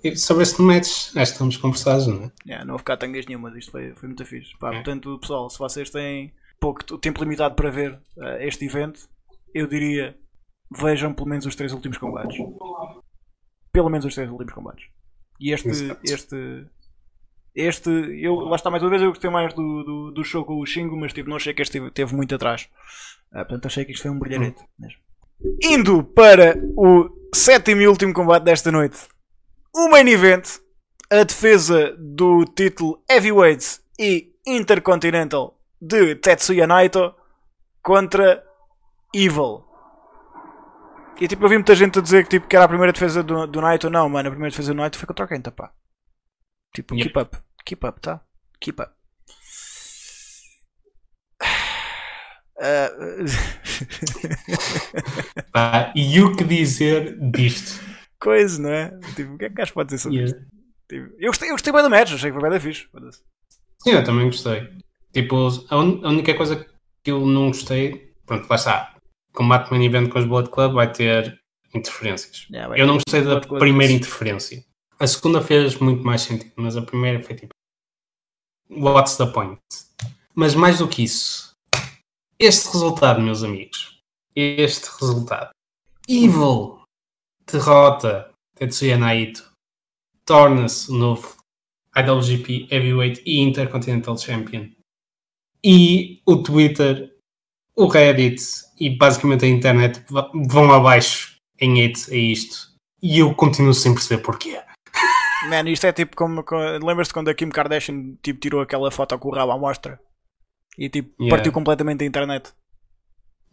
E sobre este match, acho que estamos conversados, não é? Yeah, não houve cá tangas nenhumas. Isto foi, foi muito fixe. Pá, É. Portanto, pessoal, se vocês têm pouco tempo limitado para ver eh, este evento, eu diria vejam pelo menos os três últimos combates. Pelo menos os três últimos combates. E este. Exato. Este. Este. Eu, lá está mais uma vez, eu gostei mais do, do, do show com o Shingo, mas tipo, não achei que este teve, teve muito atrás. Ah, portanto, achei que isto foi um brilharete mesmo. Indo para o sétimo e último combate desta noite. O main event a defesa do título Heavyweight e Intercontinental de Tetsuya Naito contra Evil. E tipo, eu vi muita gente a dizer que, tipo, que era a primeira defesa do, do Naito. Não, mano, a primeira defesa do Naito foi contra o Kenta, pá. Tipo, Yep. keep up. Keep up, tá? Keep up. Ah, [laughs] Pá, e o que dizer disto? coisa, não é? Tipo, o que é que gajo pode dizer sobre Yeah. isto? Tipo, eu gostei, eu gostei bem do match, achei que foi bem da fixe. Sim, eu também gostei. Tipo, a, un- a única coisa que eu não gostei, pronto, lá está. Combate Main Event com os Blood Club vai ter interferências. Yeah, vai eu não gostei da primeira interferência. A segunda fez muito mais sentido, mas a primeira foi tipo. What's the point? Mas mais do que isso, este resultado, meus amigos, este resultado. Evil derrota Tetsuya Naito, torna-se o novo IWGP Heavyweight e Intercontinental Champion. E o Twitter, o Reddit e basicamente a internet vão abaixo em hate a isto. E eu continuo sem perceber porquê. [laughs] Man, isto é tipo como. co- Lembras-te quando a Kim Kardashian tipo, tirou aquela foto com o rabo à mostra? E tipo, Yeah. partiu completamente a internet.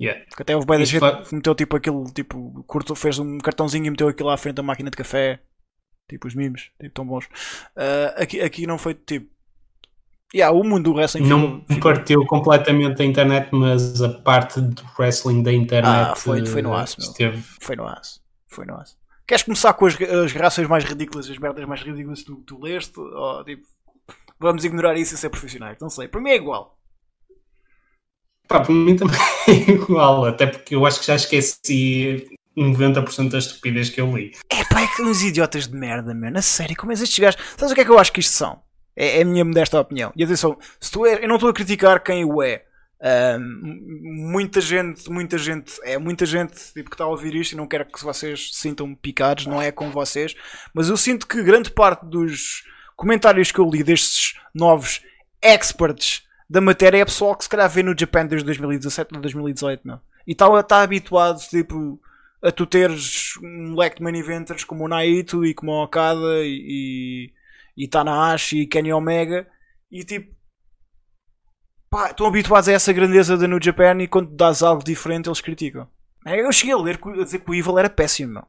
Yeah. Que até houve bem da gente vai- que meteu tipo aquilo, tipo, curto, fez um cartãozinho e meteu aquilo à frente da máquina de café. Tipo os memes, tipo, tão bons. Ah, aqui, aqui não foi tipo. Yeah, o mundo do wrestling Não ficou- partiu completamente a internet, mas a parte do wrestling da internet Ah, foi- foi no aço, esteve. Foi no aço. Foi no aço. Queres começar com as, as reações mais ridículas, as merdas mais ridículas que tu, leste? Ou tipo, vamos ignorar isso e ser profissionais? Não sei. Para mim é igual. Pá, para mim também [laughs] é igual, até porque eu acho que já esqueci 90% da estupidez que eu li. É pá, é que uns idiotas de merda, mano. A sério, como é que estes gajos. Sabes o que é que eu acho que isto são? É, é a minha modesta opinião. E atenção, se tu é, eu não estou a criticar quem o é. Ahm, muita gente, muita gente, é muita gente tipo, que está a ouvir isto e não quero que vocês se sintam picados, não é com vocês, mas eu sinto que grande parte dos comentários que eu li destes novos experts da matéria é pessoal que se calhar vê no Japan desde 2017 ou 2018, não? E está tá habituado, tipo, a tu teres um leque de main eventers como o Naito e como o Okada e, e, Tanahashi e Kenny Omega e tipo pá, estão habituados a essa grandeza da New Japan e quando dás algo diferente eles criticam. É, Eu cheguei a ler a dizer que o Evil era péssimo, meu.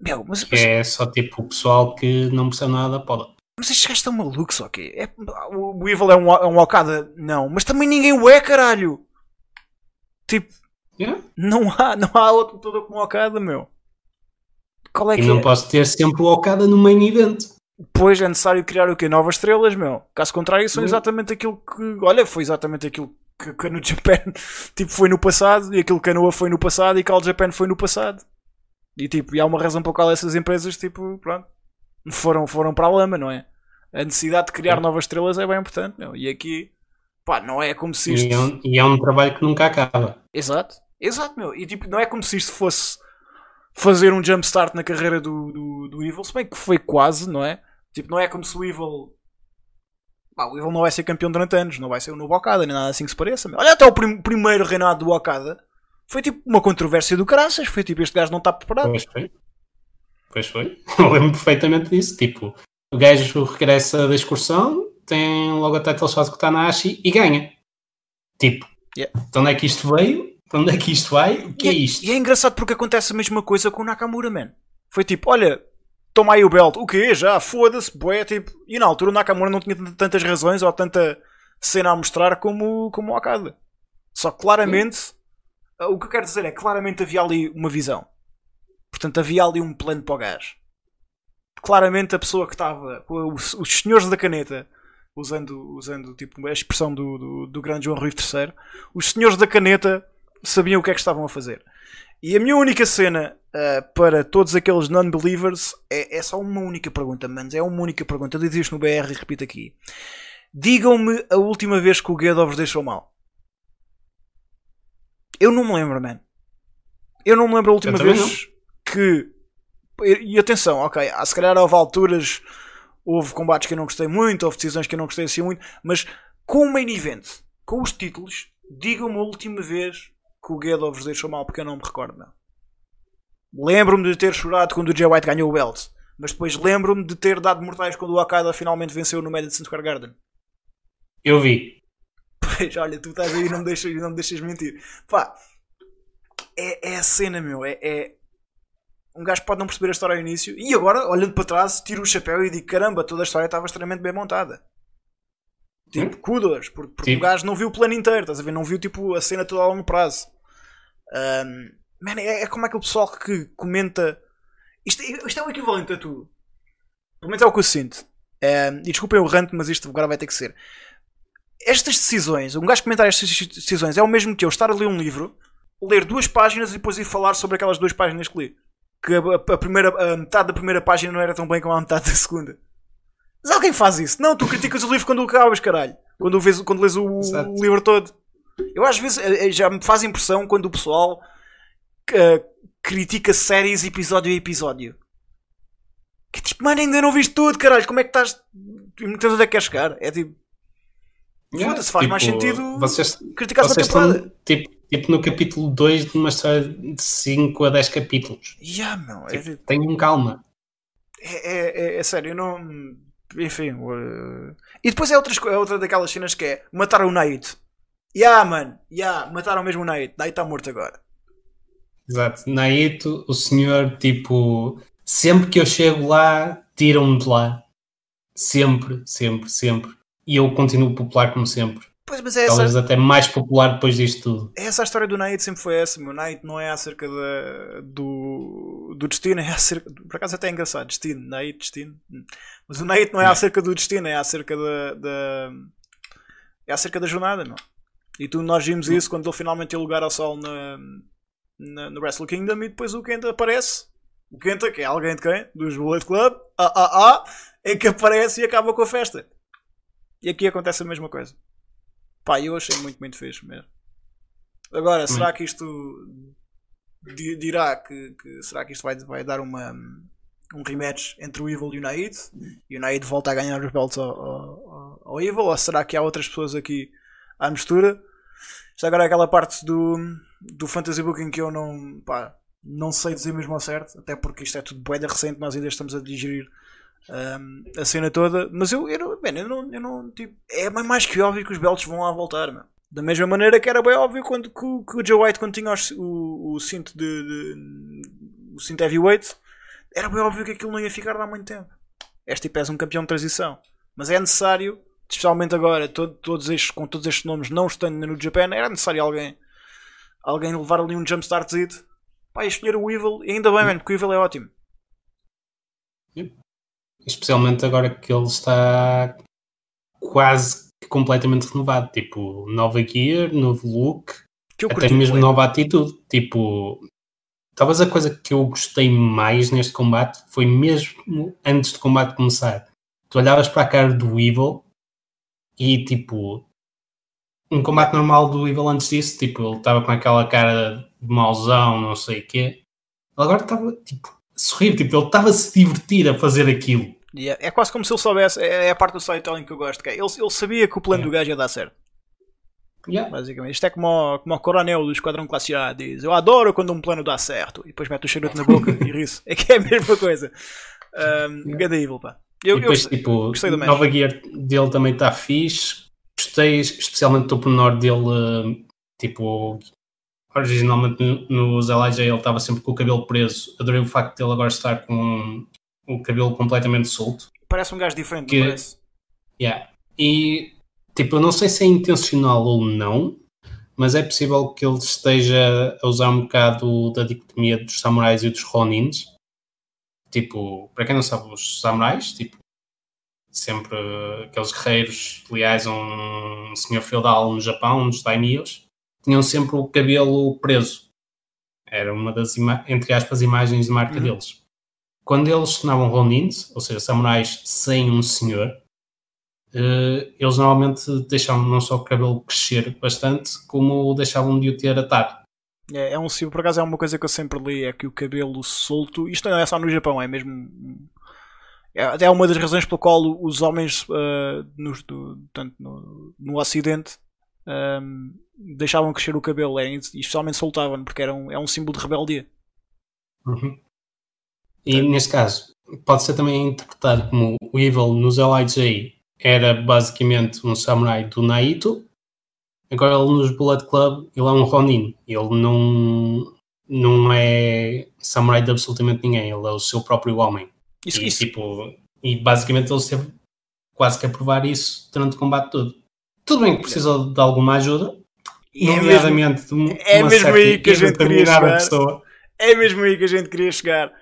Meu, mas, mas, é só tipo o pessoal que não percebe nada da poda. mas estes gajos estão malucos, ok? É, o, Evil é um, é um Okada? Não, mas também ninguém o é, caralho! Tipo, Yeah. não há, não há outro todo como Okada, meu. Qual é E que não é? posso ter sempre o Okada no main event. Pois é necessário criar o quê? Novas estrelas, meu. Caso contrário, são Hum. exatamente aquilo que. Olha, foi exatamente aquilo que, que New [laughs] Japan tipo, foi no passado, e aquilo que a Noah foi no passado, e que a Japan foi no passado. E tipo, e há uma razão pela qual essas empresas, tipo, pronto, foram, foram para a lama, não é? A necessidade de criar Sim. novas estrelas é bem importante, meu. E aqui, pá, não é como se isto. E é, um, e é um trabalho que nunca acaba. Exato, exato, meu. E tipo, não é como se isto fosse fazer um jumpstart na carreira do, do, do Evil, se bem que foi quase, não é? Tipo, não é como se o Evil. Pá, o Evil não vai ser campeão durante anos, não vai ser o novo Okada, nem nada assim que se pareça. Olha, até o prim- primeiro reinado do Okada foi tipo uma controvérsia do caraças. Foi tipo, este gajo não está preparado. Pois foi. Pois foi. [laughs] Eu lembro perfeitamente disso. Tipo, o gajo regressa da excursão, tem logo a title shot com o Tanahashi e ganha. Tipo, Yeah. de onde é que isto veio? Para onde é que isto vai? O que e, é isto? e é engraçado porque acontece a mesma coisa com o Nakamura, man. Foi tipo, olha, toma aí o belt. O quê? Já? Foda-se, boé, tipo. E na altura o Nakamura não tinha tantas razões ou tanta cena a mostrar como, como o Okada. Só que claramente, o que eu quero dizer é que claramente havia ali uma visão. Portanto, havia ali um plano para o gajo. Claramente a pessoa que estava, os, os senhores da caneta, usando, usando tipo, a expressão do, do, do grande João Rui III, os senhores da caneta sabiam o que é que estavam a fazer. E a minha única cena ah, para todos aqueles non-believers é, é só uma única pergunta, manos. É uma única pergunta. Eu disse isto no BR e repito aqui. Digam-me a última vez que o Guedo vos deixou mal. Eu não me lembro, man. Eu não me lembro a última vez que. E e atenção, ok, há, se calhar houve alturas, houve combates que eu não gostei muito, houve decisões que eu não gostei assim muito, mas com o main event, com os títulos, digam-me a última vez que o Guedo vos deixou mal, porque eu não me recordo, não. Lembro-me de ter chorado quando o Jay White ganhou o belt, mas depois lembro-me de ter dado mortais quando o Okada finalmente venceu no Madison Square Garden. Eu vi. Pois, olha, tu estás aí e não me deixas, não me deixas mentir. Pá, é, é a cena, meu. É, é- Um gajo pode não perceber a história ao início e agora, olhando para trás, tiro o chapéu e digo: caramba, toda a história estava extremamente bem montada. Tipo, kudos, porque, porque o gajo não viu o plano inteiro, estás a ver? Não viu tipo a cena toda a longo prazo. Ahm, man, é, é como aquele pessoal que comenta. Isto, isto é o equivalente a tudo. Pelo menos é o que eu sinto. Ahm, e desculpem o rant, mas isto agora vai ter que ser estas decisões, um gajo comentar estas decisões é o mesmo que eu estar a ler um livro, ler duas páginas e depois ir falar sobre aquelas duas páginas que li. Que a, a primeira, a metade da primeira página não era tão bem como a metade da segunda. Mas alguém faz isso. Não, tu criticas o livro quando o acabas, caralho. Quando, vês, quando lês o, o livro todo. Eu às vezes eh, eh, já me faz impressão quando o pessoal uh, critica séries episódio a episódio. Que tipo, mano, ainda não viste tudo, caralho. Como é que estás? Então onde é que queres chegar? É tipo. Yeah, se faz tipo, mais sentido vocês, criticar vocês a temporada. Estão, tipo, tipo no capítulo 2 de uma história de 5 a 10 capítulos. Yeah, meu, tipo, é, tenham calma. É, é, é, é sério, eu não. Enfim. Uh... E depois é, outras, é outra daquelas cenas que é matar o Night. Yeah, mano, yeah, mataram mesmo o Night. Night está morto agora. Exato. Naito, o senhor, tipo, sempre que eu chego lá, tiram-me de lá. Sempre, sempre, sempre. E eu continuo popular como sempre. Pois, mas é Talvez essa... até mais popular depois disto tudo. Essa a história do Night sempre foi essa, meu. Night não é acerca da, do, do destino, é acerca. Por acaso até é engraçado, destino, Night, destino. Mas o Night não é acerca do destino, é acerca da. da é acerca da jornada, não. E tu, nós vimos isso quando ele finalmente tem lugar ao sol na, na, no Wrestle Kingdom e depois o Kenta aparece. O Kenta, que é alguém de quem? Dos Bullet Club, ah ah ah, é que aparece e acaba com a festa. E aqui acontece a mesma coisa. Pá, eu achei muito, muito fixe mesmo. Agora, será que isto dirá que, que, será que isto vai, vai dar uma um rematch entre o Evil e o Naid e o Naid volta a ganhar os belts ao, ao, ao Evil ou será que há outras pessoas aqui à mistura? Isto agora é aquela parte do, do Fantasy Booking que eu não, pá, não sei dizer mesmo ao certo, até porque isto é tudo boeda recente, nós ainda estamos a digerir um, a cena toda, mas eu, eu, man, eu não, eu não tipo, é mais que óbvio que os belts vão lá voltar, man. Da mesma maneira que era bem óbvio quando que, que o Joe White quando tinha o, o cinto de, de, o cinto heavyweight, era bem óbvio que aquilo não ia ficar lá muito tempo. Este tipo é um campeão de transição, mas é necessário, especialmente agora, todo, todos estes, com todos estes nomes não estando no Japan, era necessário alguém alguém levar ali um jumpstart pá, escolher o Evil, e ainda bem, man, porque o Evil é ótimo. Especialmente agora que ele está quase completamente renovado. Tipo, nova gear, novo look, até mesmo nova atitude. Tipo, talvez a coisa que eu gostei mais neste combate foi mesmo antes do combate começar. Tu olhavas para a cara do Evil e tipo, um combate normal do Evil antes disso, tipo, ele estava com aquela cara de mauzão, não sei o quê. Agora estava, tipo, a sorrir, tipo, ele estava a se divertir a fazer aquilo. Yeah. É quase como se ele soubesse, é, é a parte do storytelling que eu gosto, que é, ele, ele sabia que o plano yeah. do gajo ia dar certo. Yeah. Basicamente. Isto é como, como o coronel do Esquadrão Classe A diz: Eu adoro quando um plano dá certo. E depois mete o charuto na boca [laughs] e ri-se. É que é a mesma coisa. Um, yeah. Evil, pá. Eu, e depois, eu, tipo, do nova gear dele também está fixe. Gostei especialmente do pormenor dele, tipo, originalmente nos LIJ ele estava sempre com o cabelo preso. Adorei o facto de ele agora estar com o cabelo completamente solto. Parece um gajo diferente, que, parece? Yeah. E, tipo, eu não sei se é intencional ou não, mas é possível que ele esteja a usar um bocado da dicotomia dos samurais e dos ronins. Tipo, para quem não sabe, os samurais, tipo, sempre aqueles guerreiros leais a um senhor feudal no Japão, um dos daimios, tinham sempre o cabelo preso. Era uma das, entre aspas, imagens de marca uhum. deles. Quando eles se tornavam ronins, ou seja, samurais sem um senhor, uh, eles normalmente deixavam não só o cabelo crescer bastante, como deixavam de o ter atado. É, é um símbolo, por acaso é uma coisa que eu sempre li, é que o cabelo solto, isto não é só no Japão, é mesmo é até uma das razões pela qual os homens uh, no, do, tanto no, no Ocidente um, deixavam crescer o cabelo é, e especialmente soltavam porque era um, é um símbolo de rebeldia. Uhum. E neste caso, pode ser também interpretado como o Evil nos LIJ era basicamente um samurai do Naito, agora ele nos Bullet Club ele é um Ronin, ele não, não é samurai de absolutamente ninguém, ele é o seu próprio homem. Isso, e, isso. Tipo, e basicamente ele esteve quase que a provar isso durante o combate todo. Tudo bem que precisou de alguma ajuda, e nomeadamente é mesmo, de é mesmo aí que a gente queria chegar. Pessoa. É mesmo aí que a gente queria chegar.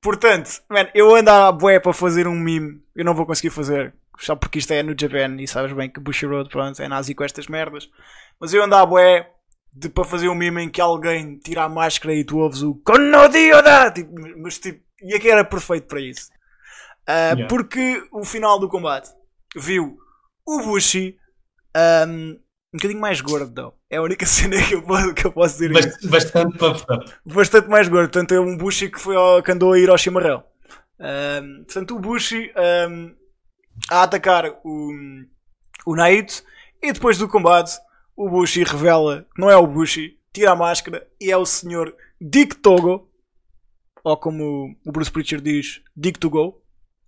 Portanto, man, eu ando à bué para fazer um meme, eu não vou conseguir fazer. Só porque isto é no Japan e sabes bem que Bushiroad pronto, é nazi com estas merdas. Mas eu andava bué de, para fazer um meme em que alguém tira a máscara e tu ouves o Konodioda! Tipo, mas tipo, e aqui era perfeito para isso. Uh, yeah. Porque o final do combate viu o Bushi um, um bocadinho mais gordo, É a única [laughs] cena que eu posso, que eu posso dizer. Bastante, bastante puffed up. Bastante mais gordo. Portanto, é um Bushi que, foi ao, que andou a ir ao chimarrão. Um, portanto, o Bushi um, a atacar o, o Naito e depois do combate o Bushi revela que não é o Bushi, tira a máscara e é o senhor Dick Togo, ou como o Bruce Preacher diz, Dick to Go,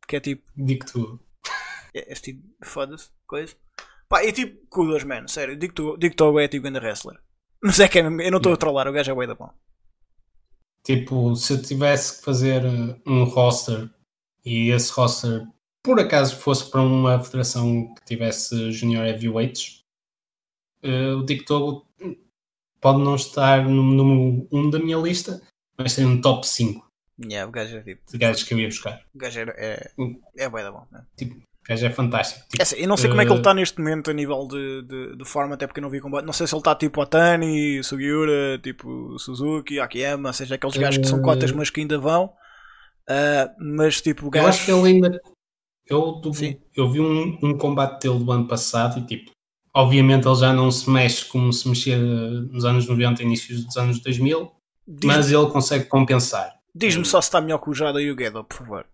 que é tipo. Dick to É, é tipo, foda-se, coisa. Pá, e tipo, kudos, man, sério, Dick, to, Dick Togo é tipo grande wrestler. Mas é que é, eu não estou a trollar, o gajo é bem da bom. Tipo, se eu tivesse que fazer uh, um roster e esse roster por acaso fosse para uma federação que tivesse junior heavyweights, uh, o Dick Togo pode não estar no número 1 um da minha lista, mas tem um top 5 yeah, o gajo é tipo, de gajos que eu ia buscar. O gajo é, é, é bem da bom. Né? Tipo, o gajo é fantástico. Tipo, é assim, eu não sei como é que ele está neste momento a nível de, de, de, forma, até porque eu não vi combate. Não sei se ele está tipo Otani, Sugiura, tipo Suzuki, Akiyama, seja aqueles gajos que são cotas, mas que ainda vão. Uh, mas tipo, o gajo. Eu acho que ele ainda. Eu, eu vi um, um combate dele do ano passado e tipo, obviamente ele já não se mexe como se mexia nos anos 90 e inícios dos anos 2000, mas ele consegue compensar. Diz-me só se está melhor que o Jada e o Gedo, por favor.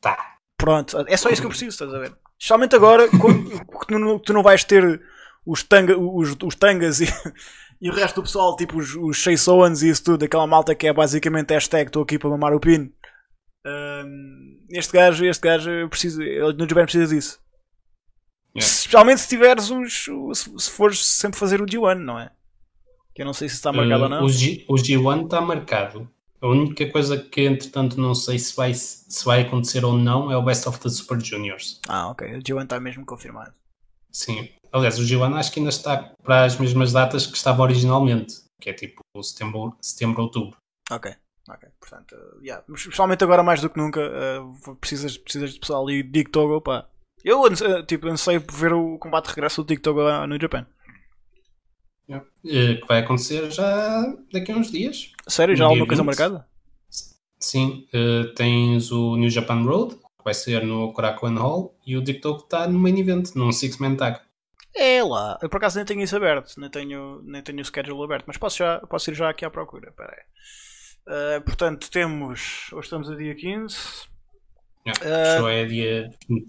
Tá. Pronto, é só isso que eu preciso, estás a ver? Especialmente agora, [laughs] que tu, não, tu não vais ter os, tanga, os, os tangas e, [laughs] e o resto do pessoal, tipo os, os Chase Owens e isso tudo, aquela malta que é basicamente hashtag estou aqui para mamar o pino. Um, este gajo, este gajo precisa, no Japan precisa disso. Yeah. Especialmente se tiveres os. Se fores sempre fazer o G1, não é? Que eu não sei se está marcado uh, ou não. O, G, o G1 está marcado. A única coisa que, entretanto, não sei se vai, se vai acontecer ou não é o Best of the Super Juniors. Ah, ok. O G1 está mesmo confirmado. Sim. Aliás, o G1 acho que ainda está para as mesmas datas que estava originalmente, que é tipo setembro, setembro outubro. Ok. Ok, portanto, uh, yeah. especialmente agora mais do que nunca, uh, precisas, precisas de pessoal ali, Dick Togo, pá. Eu uh, tipo, anseio por ver o combate de regresso do Dick Togo no Japan. Yeah. Que vai acontecer já daqui a uns dias. Sério? Já há alguma coisa marcada? Sim, uh, tens o New Japan Road, que vai ser no Korakuen Hall, e o Dick Togo está no main event, num Six-Man Tag. É lá, eu por acaso nem tenho isso aberto, nem tenho, nem tenho o schedule aberto, mas posso, já, posso ir já aqui à procura. Espera aí. Uh, portanto, temos. Hoje estamos a dia 15. Yeah, uh, show é dia 20.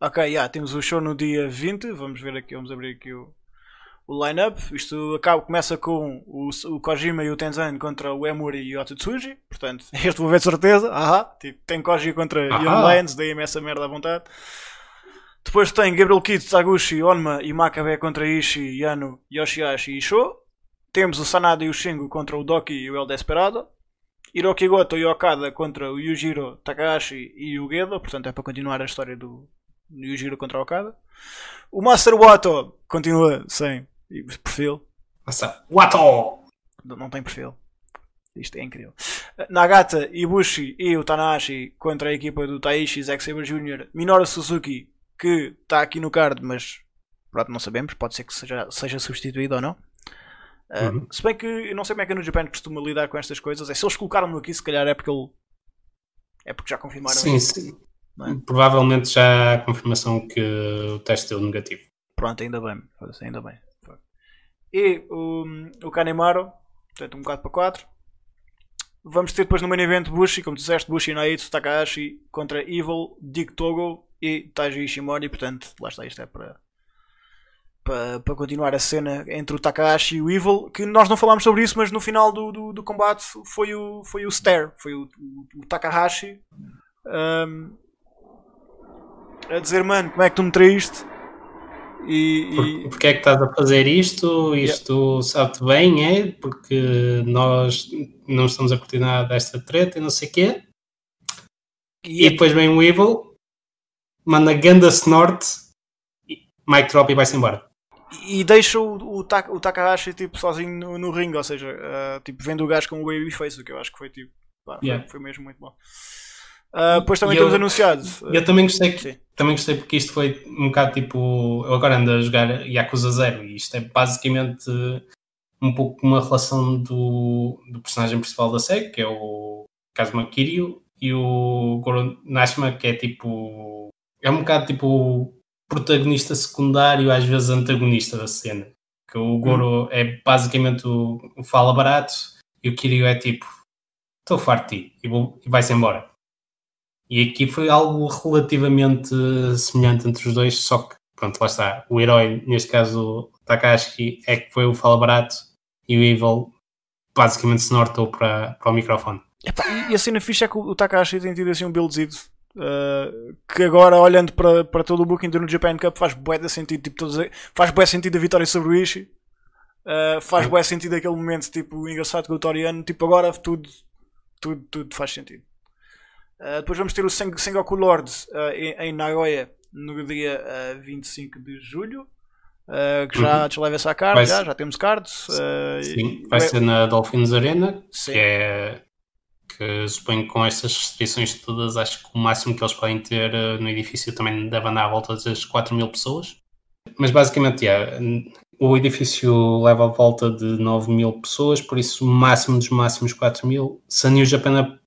Ok, yeah, temos o show no dia 20. Vamos ver aqui, vamos abrir aqui o, o line-up. Isto acaba, começa com o, o Kojima e o Tenzan contra o Emuri e o Otsutsuji. Portanto, [laughs] este vou ver de certeza. Ahá, tipo, tem Koji contra Ahá. Young Lions, daí-me essa merda à vontade. Depois tem Gabriel Kidd, Taguchi, Onma e Makabe contra Ishii, Yano, Yoshihashi e Sho. Temos o Sanada e o Shingo contra o Doki e o El Desperado. Hiroki Goto e Okada contra o Yujiro Takahashi e o Gedo, portanto é para continuar a história do Yujiro contra o Okada. O Master Wato continua sem perfil. Master Wato! Não tem perfil. Isto é incrível. Nagata, Ibushi e o Tanahashi contra a equipa do Taishi, Zack Saber Jr., Minoru Suzuki, que está aqui no card, mas pronto, não sabemos, pode ser que seja, seja substituído ou não. Uh, uhum. Se bem que eu não sei como é que no Japan costuma lidar com estas coisas. É, se eles colocaram-no aqui, se calhar é porque ele. É porque já confirmaram Sim, isso. sim. É? Provavelmente já há confirmação que o teste deu negativo. Pronto, ainda bem. Ainda bem. E o, o Kanemaru, portanto, um bocado para 4. Vamos ter depois no main event Bushi, como disseste, Bushi Naito Takahashi contra Evil, Dick Togo e Taiji Ishimori. Portanto, lá está, isto é para para, para continuar a cena entre o Takahashi e o Evil, que nós não falámos sobre isso, mas no final do, do, do combate foi o, foi o Stare, foi o, o, o Takahashi um, a dizer, mano, como é que tu me traíste? E, e... Por, porque é que estás a fazer isto? Isto yeah. sabe-te bem, é? Porque nós não estamos a curtir nada desta treta e não sei o quê. E, e depois vem o Evil, manda Ganda Snort, Mike Drop e vai-se embora e deixa o, o, o Takahashi tipo, sozinho no, no ringue, ou seja, uh, tipo, vendo o gajo com o babyface, o que eu acho que foi tipo, pá, yeah. foi, foi, mesmo muito bom. Uh, depois também temos anunciado. Eu também gostei que, também gostei porque isto foi um bocado tipo. Eu agora ando a jogar Yakuza Zero e isto é basicamente um pouco uma relação do, do personagem principal da série, que é o Kazuma Kiryu, e o Goro Nashima, que é tipo. É um bocado tipo protagonista secundário, às vezes antagonista da cena. Que o Goro hum. é basicamente o, o fala barato e o Kiryu é tipo estou farto de ti e, e vai-se embora. E aqui foi algo relativamente semelhante entre os dois, só que, pronto, lá está. O herói, neste caso Takashi, é que foi o fala barato e o Evil basicamente se nortou para, para o microfone. e a cena ficha é que o Takashi tem tido assim um buildzido uh, que agora, olhando para, para todo o booking do Japan Cup, faz bué de sentido. Tipo, todos, faz bué sentido a vitória sobre o Ishii. Uh, faz bué sentido aquele momento tipo, engraçado com o Toriano. Tipo, agora tudo, tudo, tudo faz sentido. Uh, depois vamos ter o Sengoku Lord uh, em, em, Nagoya no dia uh, 25 de julho. Que já uhum. leva essa card, já, já temos cards. sim, vai ser na Dolphins Arena, sim. que é que suponho que com estas restrições todas, acho que o máximo que eles podem ter no edifício também deve andar à volta das 4 mil pessoas. Mas basicamente, yeah, o edifício leva à volta de 9 mil pessoas, por isso o máximo dos máximos 4 mil. Se a New Japan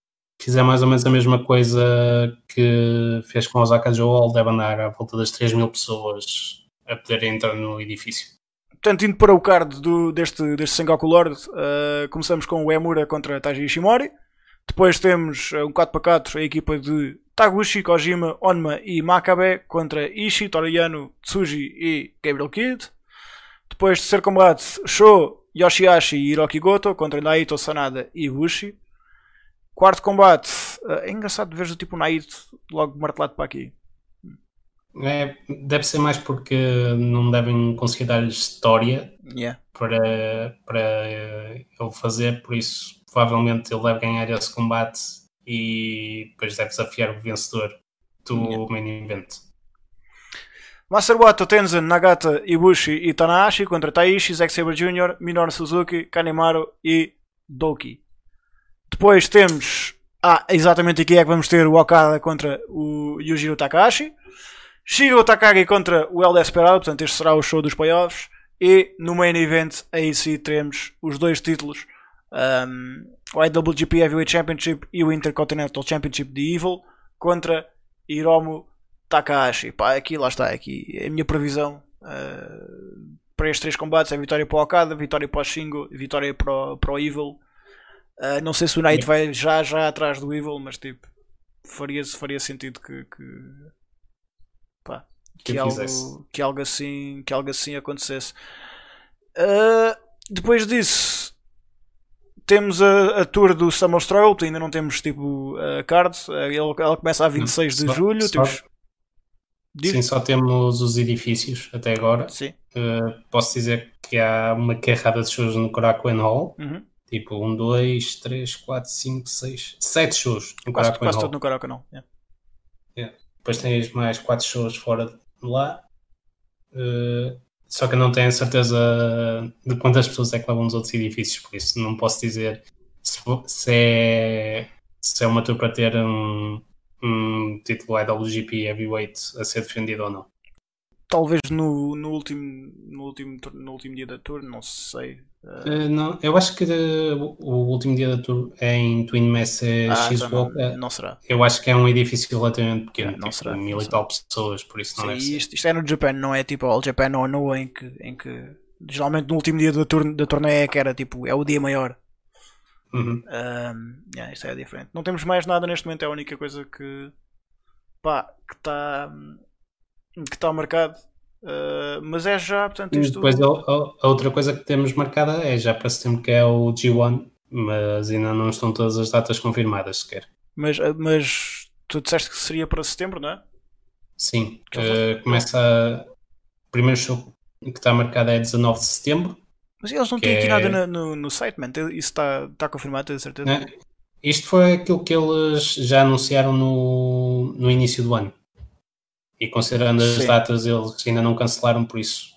fizer mais ou menos a mesma coisa que fez com a Osaka Joel, deve andar à volta das 3 mil pessoas a poderem entrar no edifício. Portanto, indo para o card do, deste, deste Sengoku Lord, uh, começamos com o Emura contra Taji Ishimori. Depois temos uh, um 4x4, a equipa de Taguchi, Kojima, Onma e Makabe contra Ishii, Toriyano, Tsuji e Gabriel Kidd. Depois de ser combate, Sho, Yoshihashi e Hiroki Goto contra Naito, Sanada e Bushi. Quarto combate, eh, é engraçado ver o tipo Naito logo martelado para aqui. É, deve ser mais porque não devem conseguir dar história yeah. para, para ele fazer, por isso provavelmente ele deve ganhar esse combate e depois deve desafiar o vencedor do yeah. main event. Masaruato, Tenzan, Nagata, Ibushi e Tanahashi contra Taishi, Zack Sabre Jr., Minoru Suzuki, Kanemaru e Doki. Depois temos. Ah, exatamente aqui é que vamos ter o Okada contra o Yujiro Takahashi. Shiro Takagi contra o El Desperado, portanto este será o show dos playoffs. E no main event aí sim teremos os dois títulos. Um, o IWGP Heavyweight Championship e o Intercontinental Championship de Evil contra Hiromu Takahashi. Pá, aqui lá está, aqui é a minha previsão uh, para estes três combates é vitória para o Okada, vitória para o Shingo e vitória para o, para o Evil. Uh, não sei se o Knight vai já, já atrás do Evil, mas tipo, faria, faria sentido que, que, pá, que, algo, que, algo assim, que algo assim acontecesse. Uh, depois disso, temos a, a tour do Summer Struggle, ainda não temos tipo a card. Ela começa a 26 de julho. Só, temos... Sim, só temos os edifícios até agora. Uh, posso dizer que há uma carrada de shows no Korakuen Hall. Uhum. Tipo, um, dois, três, quatro, cinco, seis, sete shows no quase, quase todo no Korakuen Hall. Yeah. Yeah. Depois tens mais quatro shows fora de lá. Uh, só que eu não tenho certeza de quantas pessoas é que levam nos outros edifícios, por isso não posso dizer se, se é, se é uma tour para ter um, um título IWGP Heavyweight a ser defendido ou não. Talvez no, no, último, no, último, no último dia da tour, não sei. Uh, não, eu acho que o, o, último dia da tour é em Twin Messe ah, X-Walk. Não, não, será. Eu acho que é um edifício relativamente pequeno, não, não tipo, será, mil e tal pessoas, por isso não Sim, deve isto, isto, é no Japan, não é tipo All Japan ou no em que, em que geralmente no último dia da, tour, da torneio é que era tipo, é o dia maior. Uhum. Um, yeah, isto é diferente. Não temos mais nada neste momento, é a única coisa que pá, que está que está marcado. Uh, mas é já, portanto, isto... Depois a, a, outra coisa que temos marcada é já para setembro que é o G1, mas ainda não estão todas as datas confirmadas sequer. Mas, ah, mas tu disseste que seria para setembro, não é? Sim, uh, começa o primeiro show que está marcado é 19 de setembro mas eles não têm aqui é... nada no, no, site, man. Isso está, está confirmado, tenho certeza. Não, isto foi aquilo que eles já anunciaram no, no início do ano. E considerando as Sim. datas, eles ainda não cancelaram, por isso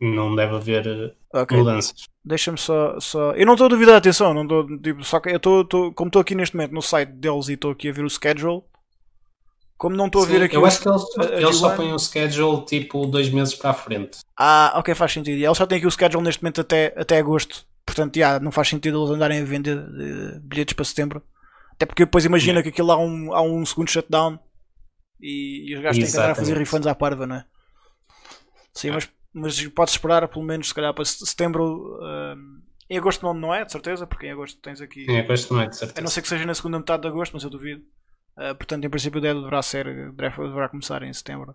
não deve haver okay. mudanças. Deixa-me só, só. Eu não estou a duvidar, atenção, não estou. Tipo, só que eu estou, como estou aqui neste momento no site deles e estou aqui a ver o schedule. Como não estou a ver aqui. eu acho que eles, eles só G1. põem o schedule tipo dois meses para a frente. Ah, ok, faz sentido. E eles só têm aqui o schedule neste momento até, até agosto. Portanto, já, não faz sentido eles andarem a vender eh, bilhetes para setembro. Até porque depois imagina que aquilo há um, há um segundo shutdown e, e os gajos têm que andar a fazer refunds à parva, não é? Sim, mas, mas pode-se esperar pelo menos se calhar para setembro. eh, em agosto não, não é, de certeza, porque em agosto tens aqui. É com este não é de A certeza. não ser que seja na segunda metade de agosto, mas eu duvido. Uh, portanto, em princípio, deve deverá ser, deverá, deverá começar em setembro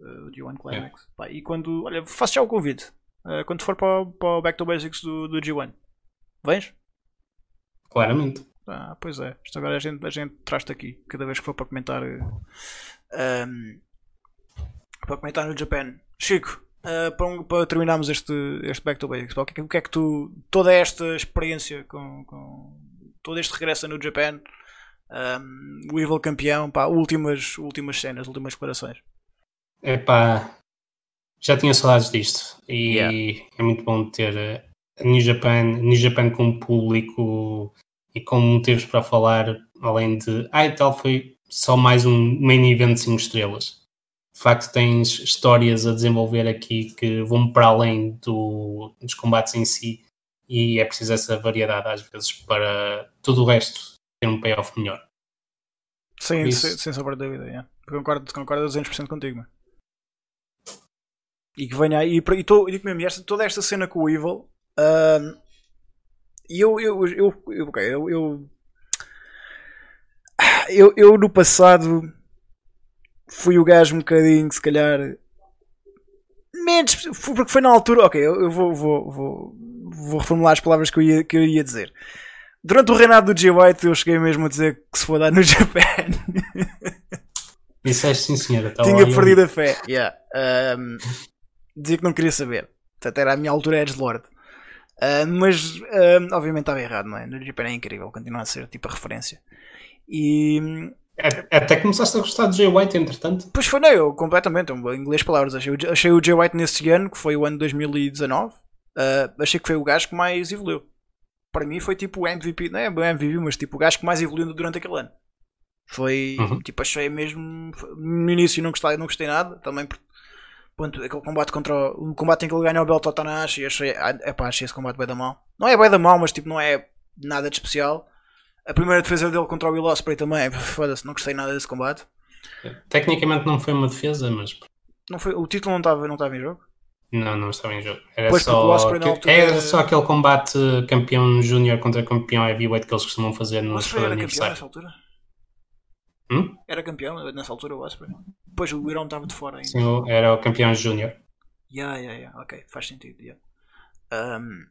uh, o G1 Climax. Pá, e quando, olha, faço já o convite. Uh, quando for para, o- para o Back to Basics do, do G1, vens? Claramente. Ah, pois é. Isto agora a gente, a gente traz-te aqui, cada vez que for para comentar. Um, para comentar no Japan. Chico, uh, para, para terminarmos este, este Back to Basics, pá, o que, é que- o que é que tu. Toda esta experiência com. com todo este regresso no Japan. um, o Evil campeão, pá, últimas, últimas cenas, últimas declarações. Epá, já tinha saudades disto e Yeah. é muito bom ter eh, a New Japan, New Japan com público e com motivos para falar, além de ah, e tal, foi só mais um main event de 5 estrelas. De facto, tens histórias a desenvolver aqui que vão para além do, dos combates em si e é preciso essa variedade às vezes para todo o resto ter um payoff melhor. Sim, Isso. sem, sem sombra de dúvida. yeah. Concordo, concordo a 200% contigo. mano. E que venha aí. E, e tô- e digo mesmo, esta, toda esta cena com o Evil. E eu. Eu, eu, eu, ok, eu, eu, eu. eu no passado. Fui o gajo um bocadinho, se calhar. Menos. Porque foi na altura. Ok, eu, eu vou, vou, vou, vou reformular as palavras que eu ia, que eu ia dizer. Durante o reinado do Jay White, eu cheguei mesmo a dizer que se for dar no [laughs] Japan. Disseste sim, senhora. tá Tinha lá, eu- perdido a fé. Yeah. Um, dizia que não queria saber. Portanto, era a minha altura Edge Lord. Uh, mas, obviamente, estava errado, não é? No Japan é incrível, continua a ser tipo a referência. E A- Até começaste a gostar do Jay White, entretanto. Pois foi, não, eu completamente, em inglês palavras. Achei, o- achei o Jay White nesse ano, que foi o ano 2019, uh, achei que foi o gajo que mais evoluiu. Para mim foi tipo o MVP, não é o MVP, mas tipo o gajo que mais evoluiu durante aquele ano. Foi, Uhum. tipo, achei mesmo. No início não gostei, não gostei nada, também por. Ponto, aquele combate contra o, o combate em que ele ganha o belt ao Tanahashi, achei, ah, epá, achei esse combate bem da mal. Não é bem da mal, mas tipo, não é nada de especial. A primeira defesa dele contra o Will Ospreay também, foda-se, não gostei nada desse combate. Tecnicamente não foi uma defesa, mas Não foi, o título não estava não estava em jogo? não, não estava em jogo. Era, Pois, só, que- altura- era só aquele combate campeão júnior contra campeão heavyweight que eles costumam fazer no seu era campeão aniversário. nessa altura? Hum? Era campeão nessa altura o Osprey? Depois o Irão estava de fora ainda. Sim, era o campeão júnior. Yeah, yeah, yeah. Ok, faz sentido. Yeah. Um,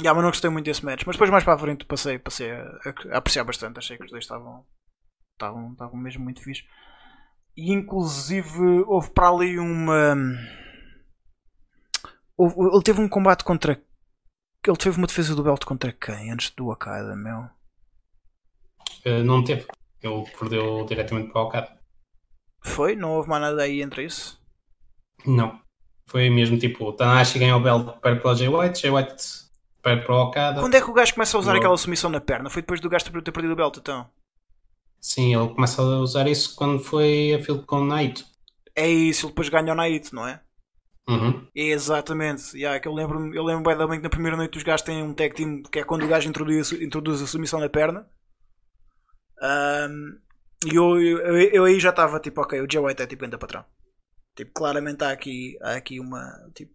yeah, mas não gostei muito desse match. Mas depois mais para a frente passei, passei a, a apreciar bastante. Achei que os dois estavam, estavam, estavam mesmo muito fixe. E inclusive houve para ali uma. houve- ele teve um combate contra. Ele teve uma defesa do belt contra quem? Antes do Okada, meu. Uh, não teve. Ele perdeu diretamente para o Okada. Foi? Não houve mais nada aí entre isso? Não. Foi mesmo tipo, o Tanahashi ganhou o belt para para o Jay White, Jay White para para o Okada. Quando é que o gajo começa a usar Não. aquela submissão na perna? Foi depois do gajo ter perdido o belt, então? Sim, ele começa a usar isso quando foi a field com o Naito. É isso, ele depois ganha o Naito, não é? Uhum. É exatamente. Yeah, que eu lembro, eu lembro bem bem que na primeira noite os gajos têm um tag team que é quando o gajo introduz, introduz a submissão na perna. Ahm, e eu, eu, eu aí já estava tipo, ok, o Jay White é tipo ainda patrão. Tipo, claramente há aqui, há aqui uma, tipo,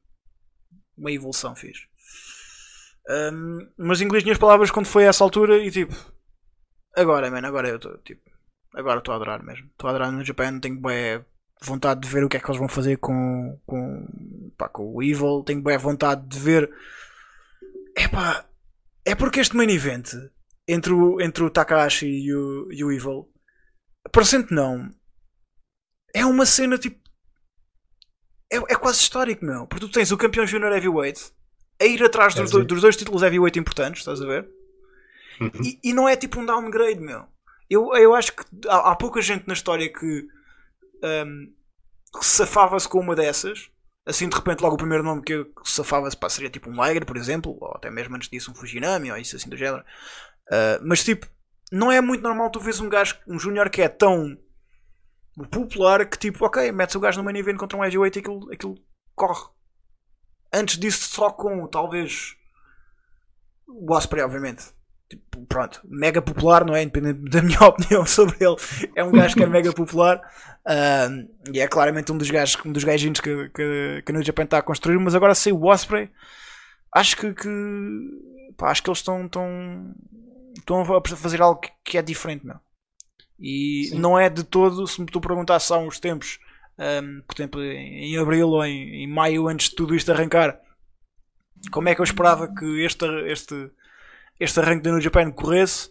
uma evolução fixe. Ahm, mas inglês minhas palavras quando foi a essa altura e tipo, agora, man, agora eu estou tipo, agora estou a adorar mesmo. Estou a adorar no Japan, tenho bem vontade de ver o que é que eles vão fazer com, com, pá, com o Evil. Tenho bem vontade de ver. Epá, é porque este main event entre o, entre o Takahashi e o, e o Evil, parecendo não, é uma cena tipo. É, é quase histórico, meu. Porque tu tens o campeão Junior Heavyweight a ir atrás dos, É, dois- dos dois títulos Heavyweight importantes, estás a ver? Uhum. E, e não é tipo um downgrade, meu. Eu, eu acho que há, há pouca gente na história que, que safava-se com uma dessas. Assim, de repente, logo o primeiro nome que, que safava-se seria tipo um Liger, por exemplo, ou até mesmo antes disso um Fujinami, ou isso assim do género. Ah, mas tipo, não é muito normal tu vês um gajo, um júnior que é tão popular que tipo, ok, metes o gajo no main event contra um heavyweight e aquilo, aquilo corre. Antes disso, só com talvez o Osprey, obviamente. Tipo, pronto, mega popular, não é? Independente da minha [laughs] opinião sobre ele, é um gajo que é mega popular uh, e é claramente um dos gajos, um dos gajinhos que, que, que no Japan está a construir. Mas agora, sem o Osprey, acho que, que pá, acho que eles estão, estão, estão a fazer algo que, que é diferente, não? E Sim. não é de todo, se me tu perguntasse há uns tempos, um, por exemplo, em abril ou em, em, maio, antes de tudo isto arrancar, como é que eu esperava que este, este, este arranque da New Japan corresse,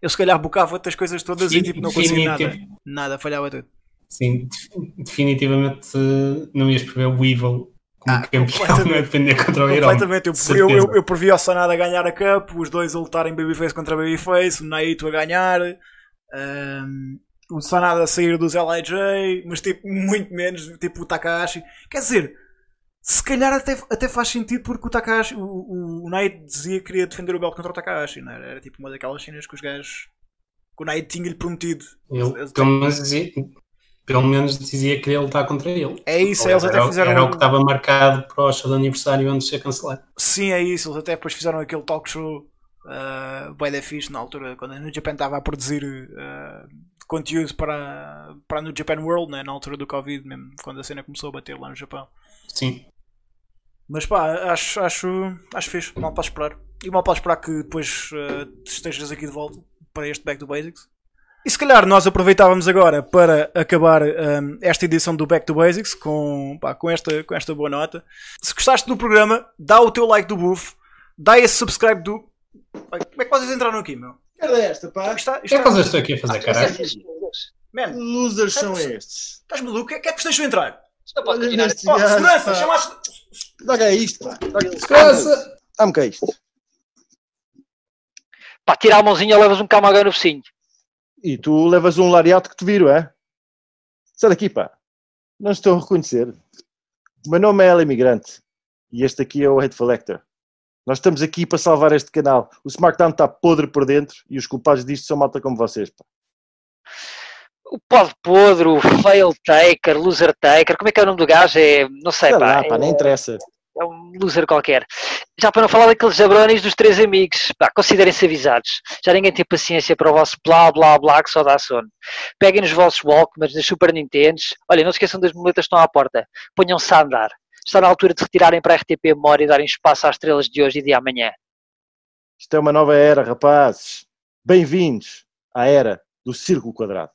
eu se calhar bocava outras coisas todas Sim, e tipo, não conseguia nada. Nada, falhava tudo. Sim, definitivamente não ias prever o Evil como ah, campeão, não é [laughs] defender contra o. Completamente, eu, eu, eu, eu previ o Sanada a ganhar a Cup, os dois a lutarem Babyface contra Babyface, o Naito a ganhar, um, o Sanada a sair dos LIJ, mas tipo, muito menos, tipo o Takahashi. Quer dizer, se calhar até, até faz sentido porque o Takahashi, o, o, o Naito dizia que queria defender o belt contra o Takahashi, não era? Era tipo uma daquelas cenas que os gajos. que o Naito tinha-lhe prometido. Ele, pelo, menos dizia, pelo menos dizia que queria lutar contra ele. É isso, eles era, até fizeram. Era o que estava marcado para o show de aniversário antes de ser cancelado. Sim, é isso, eles até depois fizeram aquele talk show uh, bem da fixe na altura, quando a New Japan estava a produzir uh, conteúdo para, para New Japan World, né, na altura do Covid, mesmo quando a cena começou a bater lá no Japão. Sim. Mas pá, acho, acho, acho fixe, mal para esperar. E mal para esperar que depois uh, estejas aqui de volta para este Back to Basics. E se calhar nós aproveitávamos agora para acabar um, esta edição do Back to Basics com, pá, com, esta, com esta boa nota. Se gostaste do programa, dá o teu like do buff, dá esse subscribe do, como é que vocês entraram aqui, meu? Era esta, pá. Está, está... O que é que vocês estão aqui a fazer, ah, caralho? Man, losers são estes. Estás maluco? O que é que vocês deixam entrar? Isto pode continuar. Oh, segurança, chama-se. Dá cá isto, pá. Segurança. Dá-me cá isto. Pá, tira a mãozinha, levas um camagão no focinho. E tu levas um lariato que te viro, é? Sai daqui, pá. Não estou a reconhecer. O meu nome é Ela Imigrante. E este aqui é o Hateful Lecter. Nós estamos aqui para salvar este canal. O SmackDown está podre por dentro e os culpados disto são malta como vocês. Pá. O pod podre, o fail taker, loser taker, como é que é o nome do gajo? É, não sei, sei pá. Lá, pá é, nem interessa. É um loser qualquer. Já para não falar daqueles jabrones dos três amigos, pá, considerem-se avisados. Já ninguém tem paciência para o vosso blá blá blá que só dá sono. Peguem nos vossos Walkmans, nas Super Nintendos. Olha, não se esqueçam das moletas que estão à porta. Ponham-se a andar está na altura de retirarem para a RTP Memória e darem espaço às estrelas de hoje e de amanhã. Isto é uma nova era, rapazes. Bem-vindos à era do Círculo Quadrado.